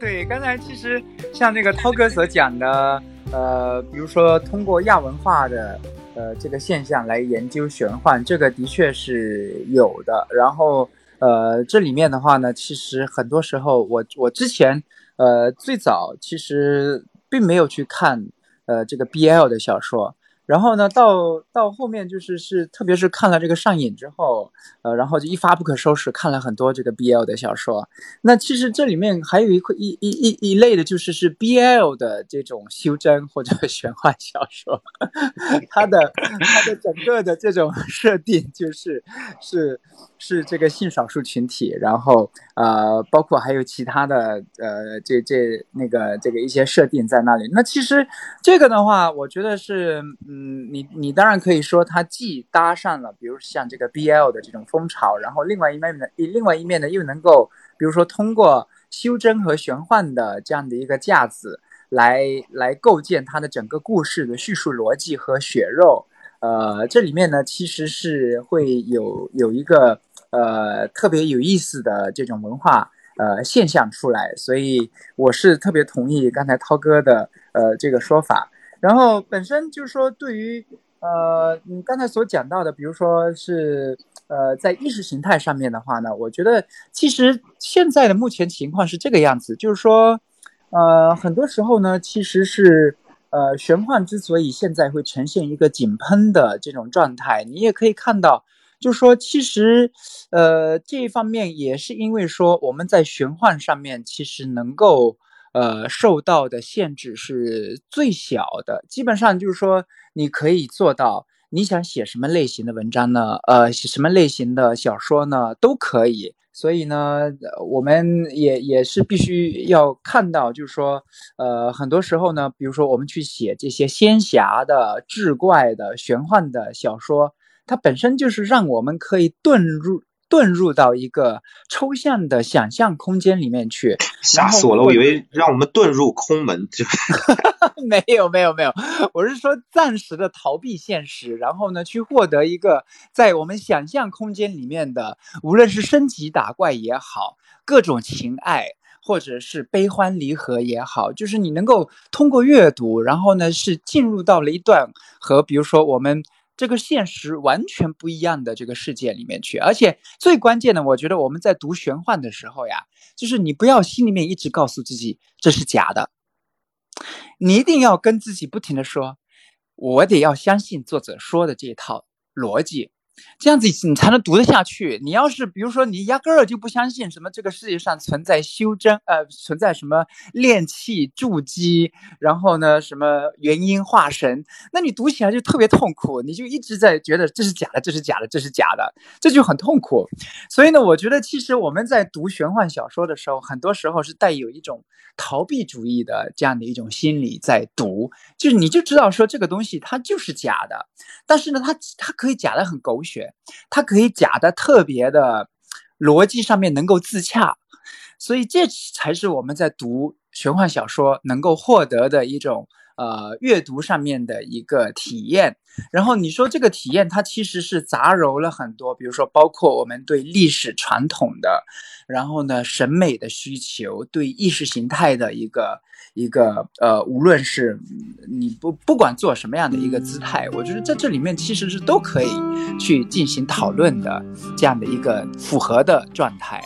Speaker 3: 对，刚才其实像那个涛哥所讲的，呃，比如说通过亚文化的呃这个现象来研究玄幻，这个的确是有的。然后呃，这里面的话呢，其实很多时候我我之前呃最早其实并没有去看呃这个 BL 的小说。然后呢，到到后面就是是，特别是看了这个上瘾之后，呃，然后就一发不可收拾，看了很多这个 BL 的小说。那其实这里面还有一块一一一一类的，就是是 BL 的这种修真或者 玄幻小说，它的它的整个的这种设定就是是是这个性少数群体，然后呃，包括还有其他的呃，这这那个这个一些设定在那里。那其实这个的话，我觉得是。嗯，你你当然可以说，它既搭上了，比如像这个 BL 的这种风潮，然后另外一面呢，另外一面呢，又能够，比如说通过修真和玄幻的这样的一个架子，来来构建它的整个故事的叙述逻辑和血肉。呃，这里面呢，其实是会有有一个呃特别有意思的这种文化呃现象出来，所以我是特别同意刚才涛哥的呃这个说法。然后本身就是说，对于呃你刚才所讲到的，比如说是呃在意识形态上面的话呢，我觉得其实现在的目前情况是这个样子，就是说呃很多时候呢，其实是呃玄幻之所以现在会呈现一个井喷的这种状态，你也可以看到，就是说其实呃这一方面也是因为说我们在玄幻上面其实能够。呃，受到的限制是最小的，基本上就是说，你可以做到，你想写什么类型的文章呢？呃，写什么类型的小说呢？都可以。所以呢，我们也也是必须要看到，就是说，呃，很多时候呢，比如说我们去写这些仙侠的、志怪的、玄幻的小说，它本身就是让我们可以遁入。遁入到一个抽象的想象空间里面去，
Speaker 2: 吓死我了！我以为让我们遁入空门，就
Speaker 3: 没有没有没有，我是说暂时的逃避现实，然后呢，去获得一个在我们想象空间里面的，无论是升级打怪也好，各种情爱，或者是悲欢离合也好，就是你能够通过阅读，然后呢，是进入到了一段和比如说我们。这个现实完全不一样的这个世界里面去。而且最关键的，我觉得我们在读玄幻的时候呀，就是你不要心里面一直告诉自己这是假的，你一定要跟自己不停的说，我得要相信作者说的这一套逻辑。这样子你才能读得下去。你要是比如说你压根儿就不相信什么这个世界上存在修真，呃，存在什么炼气筑基，然后呢什么元婴化神，那你读起来就特别痛苦，你就一直在觉得这是假的，这是假的，这是假的，这就很痛苦。所以呢，我觉得其实我们在读玄幻小说的时候，很多时候是带有一种逃避主义的这样的一种心理在读，就是你就知道说这个东西它就是假的，但是呢，它它可以假的很狗。学，它可以假的特别的逻辑上面能够自洽，所以这才是我们在读玄幻小说能够获得的一种呃阅读上面的一个体验。然后你说这个体验，它其实是杂糅了很多，比如说包括我们对历史传统的，然后呢审美的需求，对意识形态的一个。一个呃，无论是你不不管做什么样的一个姿态，我觉得在这里面其实是都可以去进行讨论的这样的一个符合的状态。